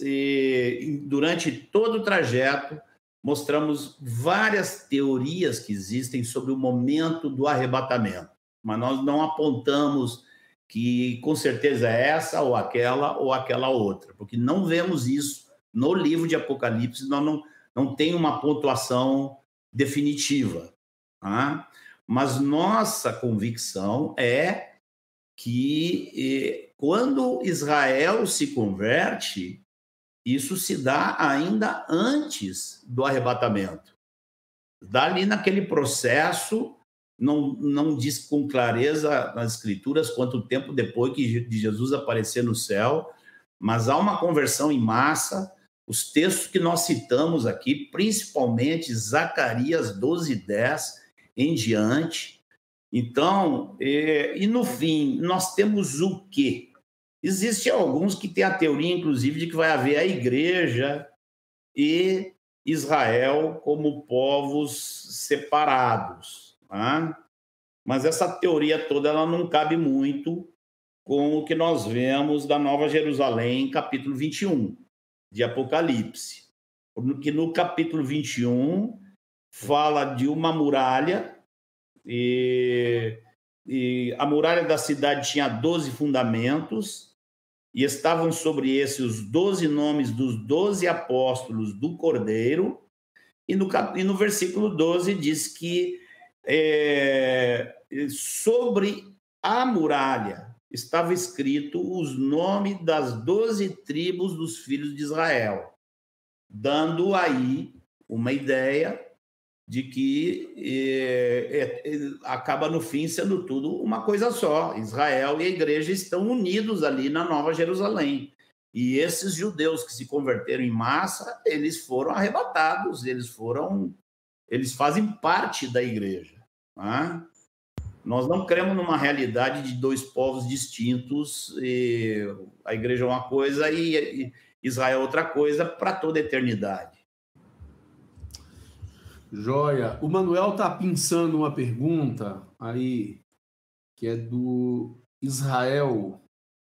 durante todo o trajeto, mostramos várias teorias que existem sobre o momento do arrebatamento, mas nós não apontamos que com certeza é essa ou aquela ou aquela outra, porque não vemos isso no livro de Apocalipse, nós não, não tem uma pontuação definitiva. Tá? Mas nossa convicção é que eh, quando Israel se converte, isso se dá ainda antes do arrebatamento. Dá ali naquele processo não, não diz com clareza nas escrituras quanto tempo depois que de Jesus aparecer no céu, mas há uma conversão em massa. Os textos que nós citamos aqui, principalmente Zacarias 12, 10 em diante. Então, e, e no fim, nós temos o quê? Existem alguns que têm a teoria, inclusive, de que vai haver a igreja e Israel como povos separados. Tá? Mas essa teoria toda ela não cabe muito com o que nós vemos da Nova Jerusalém, capítulo 21 de Apocalipse. Que no capítulo 21 fala de uma muralha e, e a muralha da cidade tinha 12 fundamentos e estavam sobre esses os 12 nomes dos 12 apóstolos do Cordeiro. E no, e no versículo 12 diz que é, sobre a muralha estava escrito os nomes das doze tribos dos filhos de Israel, dando aí uma ideia de que é, é, acaba no fim sendo tudo uma coisa só. Israel e a igreja estão unidos ali na Nova Jerusalém. E esses judeus que se converteram em massa, eles foram arrebatados, eles foram, eles fazem parte da igreja. Né? Nós não cremos numa realidade de dois povos distintos, a igreja é uma coisa e Israel é outra coisa para toda a eternidade. Joia. O Manuel está pensando uma pergunta aí, que é do Israel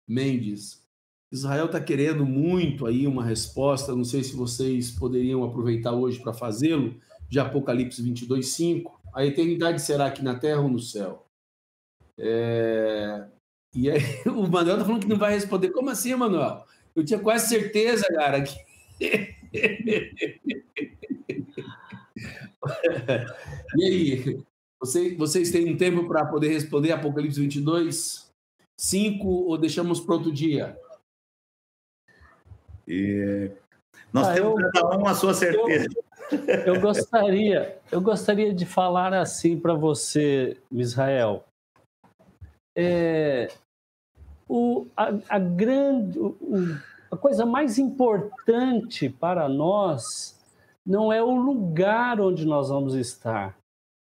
Mendes. Israel está querendo muito aí uma resposta, não sei se vocês poderiam aproveitar hoje para fazê-lo, de Apocalipse 22, 5. A eternidade será aqui na terra ou no céu? É... E aí, o Manuel está falando que não vai responder. Como assim, Manuel? Eu tinha quase certeza, cara, que. e aí, vocês, vocês têm um tempo para poder responder Apocalipse 22? Cinco ou deixamos para outro dia? E... Nós ah, temos eu, cada um a sua certeza. Eu, eu, gostaria, eu gostaria de falar assim para você, Israel. É, o, a, a grande, o, a coisa mais importante para nós não é o lugar onde nós vamos estar,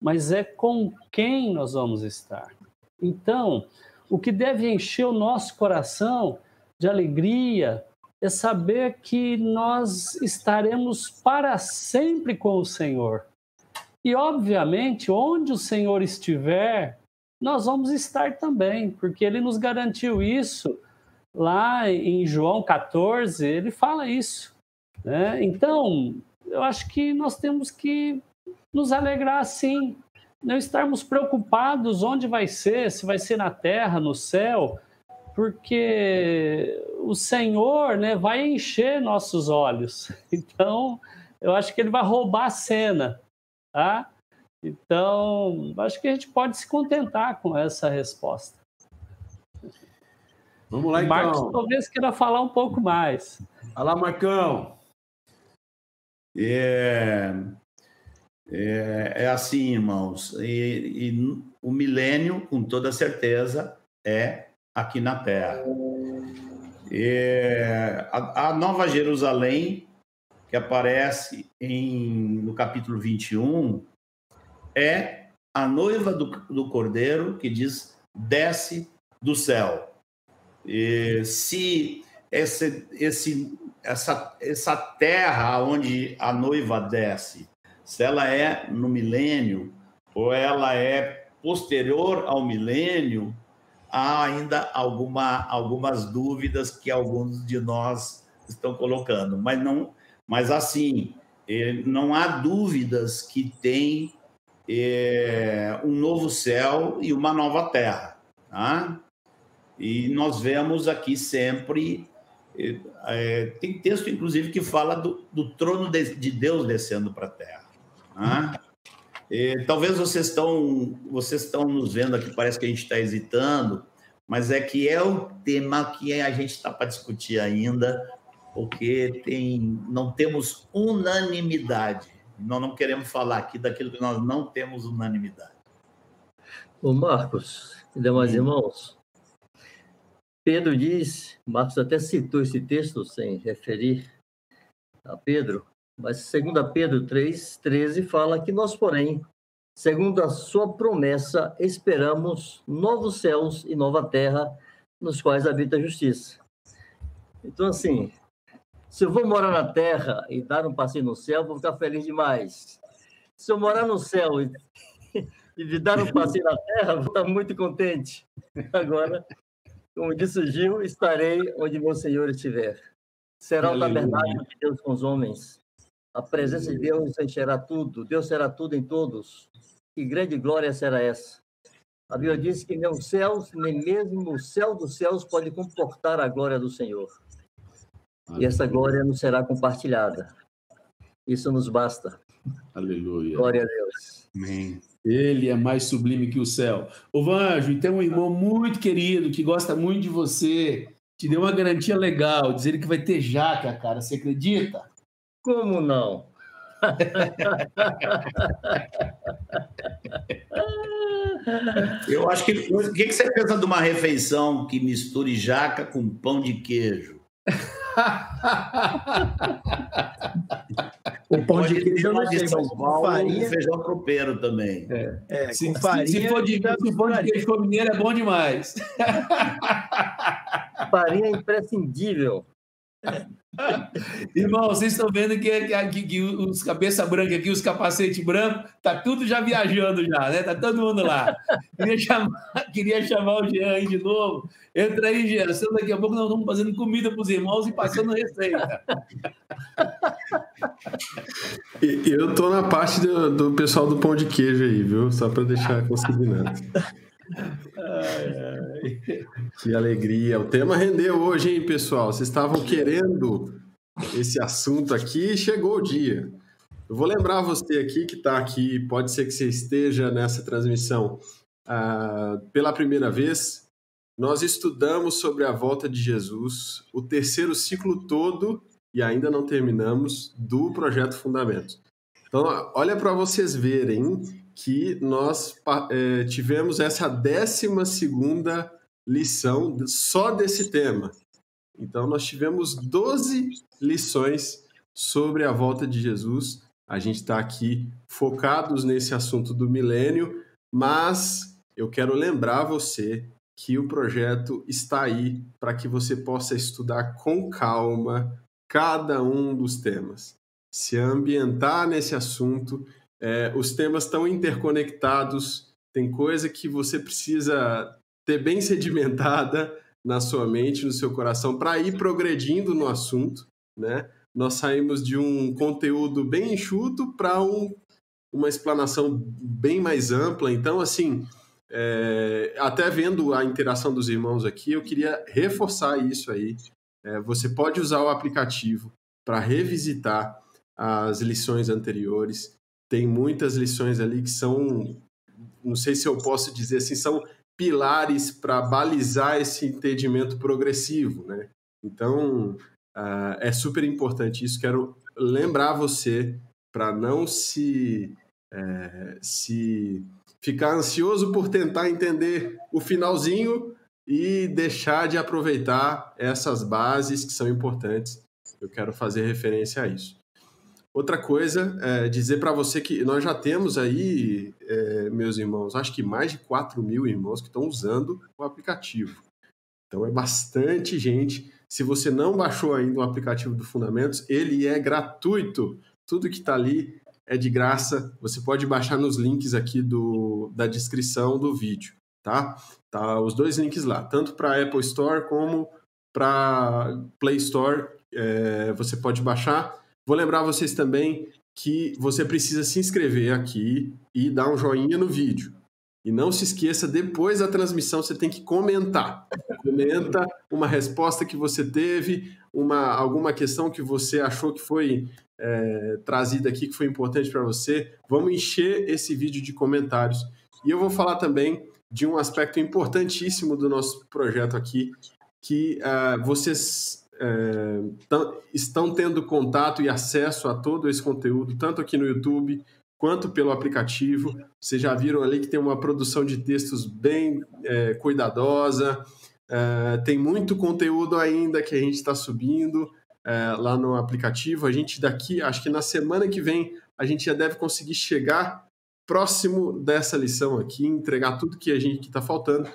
mas é com quem nós vamos estar. Então, o que deve encher o nosso coração de alegria é saber que nós estaremos para sempre com o Senhor. E, obviamente, onde o Senhor estiver, nós vamos estar também, porque ele nos garantiu isso lá em João 14, ele fala isso. Né? Então, eu acho que nós temos que nos alegrar assim, não estarmos preocupados onde vai ser, se vai ser na terra, no céu, porque o Senhor né, vai encher nossos olhos. Então, eu acho que ele vai roubar a cena, tá? Então, acho que a gente pode se contentar com essa resposta. Vamos lá, então. Marcos talvez queira falar um pouco mais. Lá, Marcão. É, é, é assim, irmãos. E, e, o milênio, com toda certeza, é aqui na Terra. É, a, a, Nova Jerusalém, que aparece em, no capítulo 21, é a noiva do, do Cordeiro que diz: desce do céu. E se esse, esse essa, essa terra onde a noiva desce, se ela é no milênio ou ela é posterior ao milênio, há ainda alguma, algumas dúvidas que alguns de nós estão colocando, mas não, mas assim, eh, não há dúvidas que tem é, um novo céu e uma nova terra, tá? E nós vemos aqui sempre é, tem texto, inclusive, que fala do, do trono de, de, Deus descendo para a terra. Né? E, talvez vocês estão, vocês estão nos vendo aqui, parece que a gente está hesitando, mas é que é o tema que a gente está para discutir ainda, porque tem, não temos unanimidade. Nós não queremos falar aqui daquilo que nós não temos unanimidade. Ô Marcos e demais irmãos, Pedro diz, Marcos até citou esse texto sem referir a Pedro, mas segundo Pedro 3, 13 fala que nós, porém, segundo a sua promessa, esperamos novos céus e nova terra nos quais habita a justiça. Então, assim, se eu vou morar na terra e dar um passeio no céu, vou ficar feliz demais. Se eu morar no céu e, e dar um passeio na terra, vou estar muito contente. Agora, como disse o Gil, estarei onde meu Senhor estiver. Será o tabernáculo de Deus com os homens. A presença de Deus encherá tudo. Deus será tudo em todos. Que grande glória será essa? A Bíblia diz que nem os céus, nem mesmo o céu dos céus pode comportar a glória do Senhor. E essa glória nos será compartilhada. Isso nos basta. Aleluia. Glória a Deus. Amém. Ele é mais sublime que o céu. Ô Vanjo, e tem um irmão muito querido que gosta muito de você. Te deu uma garantia legal, dizer que vai ter jaca, cara. Você acredita? Como não? Eu acho que. O que, que você pensa de uma refeição que misture jaca com pão de queijo? o pão de queijo eu não sei, mas com farinha, feijão tropeiro também. é, Se, com se- farinha se for de, se for de queijo mineiro, é bom demais. Farinha é imprescindível. Irmão, vocês estão vendo que, que, que- os cabeça branca aqui, os capacete branco, tá tudo já viajando já, né? Tá todo mundo lá. Queria chamar, queria chamar o Jean aí de novo. Entra aí, Jean. Daqui a pouco nós estamos fazendo comida para os irmãos e passando receita. Eu tô na parte do, do pessoal do pão de queijo aí, viu? Só para deixar consignado. Que alegria. O tema rendeu hoje, hein, pessoal? Vocês estavam querendo esse assunto aqui e chegou o dia. Eu vou lembrar você aqui que está aqui, pode ser que você esteja nessa transmissão ah, pela primeira vez. Nós estudamos sobre a volta de Jesus, o terceiro ciclo todo, e ainda não terminamos, do Projeto Fundamentos. Então, olha para vocês verem que nós eh, tivemos essa décima segunda lição só desse tema. Então, nós tivemos 12 lições sobre a volta de Jesus. A gente está aqui focados nesse assunto do milênio, mas eu quero lembrar você que o projeto está aí para que você possa estudar com calma cada um dos temas, se ambientar nesse assunto. É, os temas estão interconectados, tem coisa que você precisa ter bem sedimentada na sua mente, no seu coração, para ir progredindo no assunto, né? Nós saímos de um conteúdo bem enxuto para um, uma explanação bem mais ampla. Então, assim, é, até vendo a interação dos irmãos aqui, eu queria reforçar isso aí. É, você pode usar o aplicativo para revisitar as lições anteriores. Tem muitas lições ali que são, não sei se eu posso dizer assim, são pilares para balizar esse entendimento progressivo, né? Então, ah, é super importante isso. Quero lembrar você para não se, eh, se ficar ansioso por tentar entender o finalzinho e deixar de aproveitar essas bases que são importantes. Eu quero fazer referência a isso. Outra coisa é dizer para você que nós já temos aí, é, meus irmãos, acho que mais de 4 mil irmãos que estão usando o aplicativo. Então é bastante gente. Se você não baixou ainda o aplicativo do Fundamentos, ele é gratuito. Tudo que está ali é de graça. Você pode baixar nos links aqui do, da descrição do vídeo, tá? Tá os dois links lá, tanto para Apple Store como para Play Store. é, você pode baixar. Vou lembrar vocês também que você precisa se inscrever aqui e dar um joinha no vídeo. E não se esqueça, depois da transmissão você tem que comentar. Comenta uma resposta que você teve, uma, alguma questão que você achou que foi é, trazida aqui, que foi importante para você. Vamos encher esse vídeo de comentários. E eu vou falar também de um aspecto importantíssimo do nosso projeto aqui, que ah, vocês é, tão- estão tendo contato e acesso a todo esse conteúdo, tanto aqui no YouTube quanto pelo aplicativo. Vocês já viram ali que tem uma produção de textos bem é, cuidadosa, é, tem muito conteúdo ainda que a gente está subindo é, lá no aplicativo. A gente daqui, acho que na semana que vem, a gente já deve conseguir chegar próximo dessa lição aqui, entregar tudo que a gente está faltando.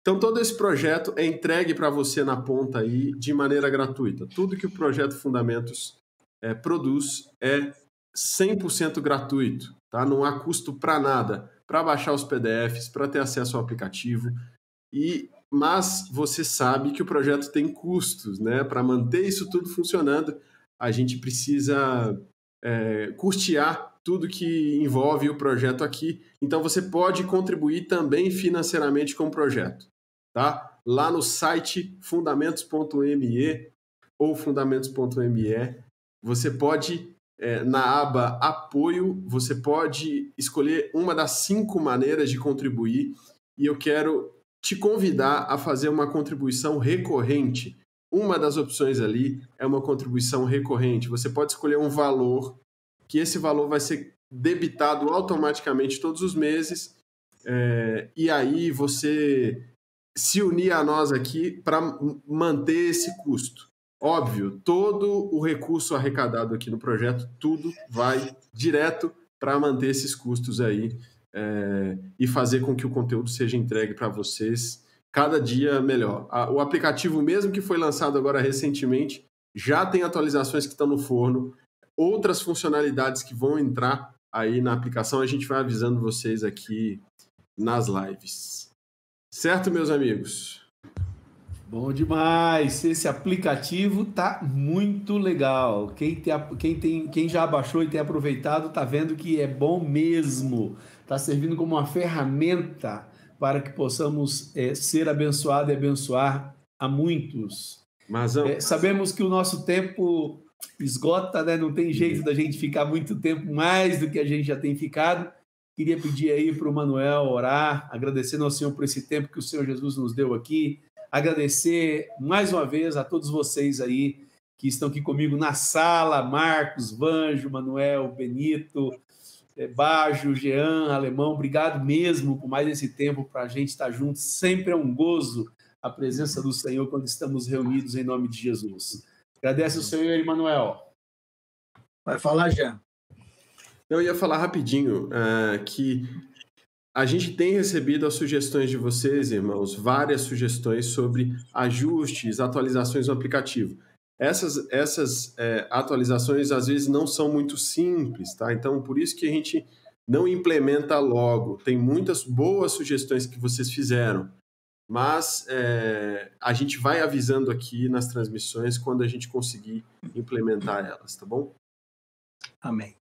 Então, todo esse projeto é entregue para você na ponta aí de maneira gratuita. Tudo que o Projeto Fundamentos eh, produz é 100% gratuito, tá? Não há custo para nada, para baixar os PDFs, para ter acesso ao aplicativo. E mas você sabe que o projeto tem custos, né? Para manter isso tudo funcionando, a gente precisa eh, custear tudo que envolve o projeto aqui. Então você pode contribuir também financeiramente com o projeto, tá? Lá no site fundamentos.me ou fundamentos.me, você pode é, na aba apoio, você pode escolher uma das cinco maneiras de contribuir e eu quero te convidar a fazer uma contribuição recorrente. Uma das opções ali é uma contribuição recorrente. Você pode escolher um valor que esse valor vai ser debitado automaticamente todos os meses. É, e aí você se unir a nós aqui para manter esse custo. Óbvio, todo o recurso arrecadado aqui no projeto, tudo vai direto para manter esses custos aí é, e fazer com que o conteúdo seja entregue para vocês cada dia melhor. O aplicativo, mesmo que foi lançado agora recentemente, já tem atualizações que estão no forno, outras funcionalidades que vão entrar aí na aplicação, a gente vai avisando vocês aqui nas lives. Certo, meus amigos? Bom demais! Esse aplicativo tá muito legal. Quem, tem, quem, tem, quem já baixou e tem aproveitado tá vendo que é bom mesmo. Tá servindo como uma ferramenta para que possamos é, ser abençoados e abençoar a muitos. Mas é, sabemos que o nosso tempo esgota, né? Não tem jeito da gente ficar muito tempo mais do que a gente já tem ficado. Queria pedir aí para o Manuel orar, agradecendo ao Senhor por esse tempo que o Senhor Jesus nos deu aqui. Agradecer mais uma vez a todos vocês aí que estão aqui comigo na sala, Marcos, Vanjo, Manuel, Benito, eh, Bajo, Jean, Alemão, obrigado mesmo por mais esse tempo para a gente estar juntos. Sempre é um gozo a presença do Senhor quando estamos reunidos em nome de Jesus. Agradece o Senhor, Emanuel. Vai falar, Jean. Eu ia falar rapidinho uh, que a gente tem recebido as sugestões de vocês, irmãos, várias sugestões sobre ajustes, atualizações no aplicativo. Essas, essas é, atualizações às vezes não são muito simples, tá? Então, por isso que a gente não implementa logo. Tem muitas boas sugestões que vocês fizeram mas é, a gente vai avisando aqui nas transmissões quando a gente conseguir implementar elas, tá bom? Amém.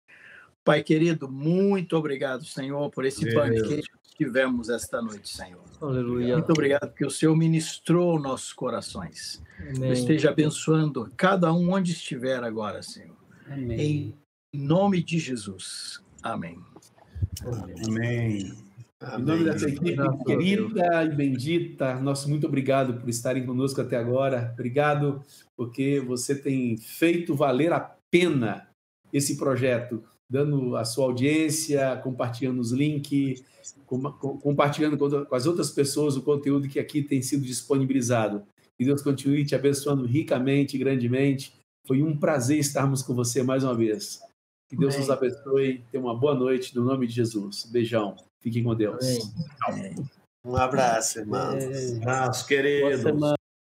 Pai querido, muito obrigado, Senhor, por esse banquete que tivemos esta noite, Senhor. Aleluia. Muito obrigado porque o Senhor ministrou nossos corações. Amém. Esteja abençoando cada um onde estiver agora, Senhor. Amém. Em nome de Jesus. Amém. Amém. Amém. Em nome dessa equipe querida e bendita, nosso muito obrigado por estarem conosco até agora. Obrigado porque você tem feito valer a pena esse projeto, dando a sua audiência, compartilhando os links, compartilhando com as outras pessoas o conteúdo que aqui tem sido disponibilizado. Que Deus continue te abençoando ricamente grandemente. Foi um prazer estarmos com você mais uma vez. Que Deus Amém. nos abençoe. Tenha uma boa noite, no nome de Jesus. Beijão. Fiquem com Deus. Um abraço, irmãos. Um abraço, queridos.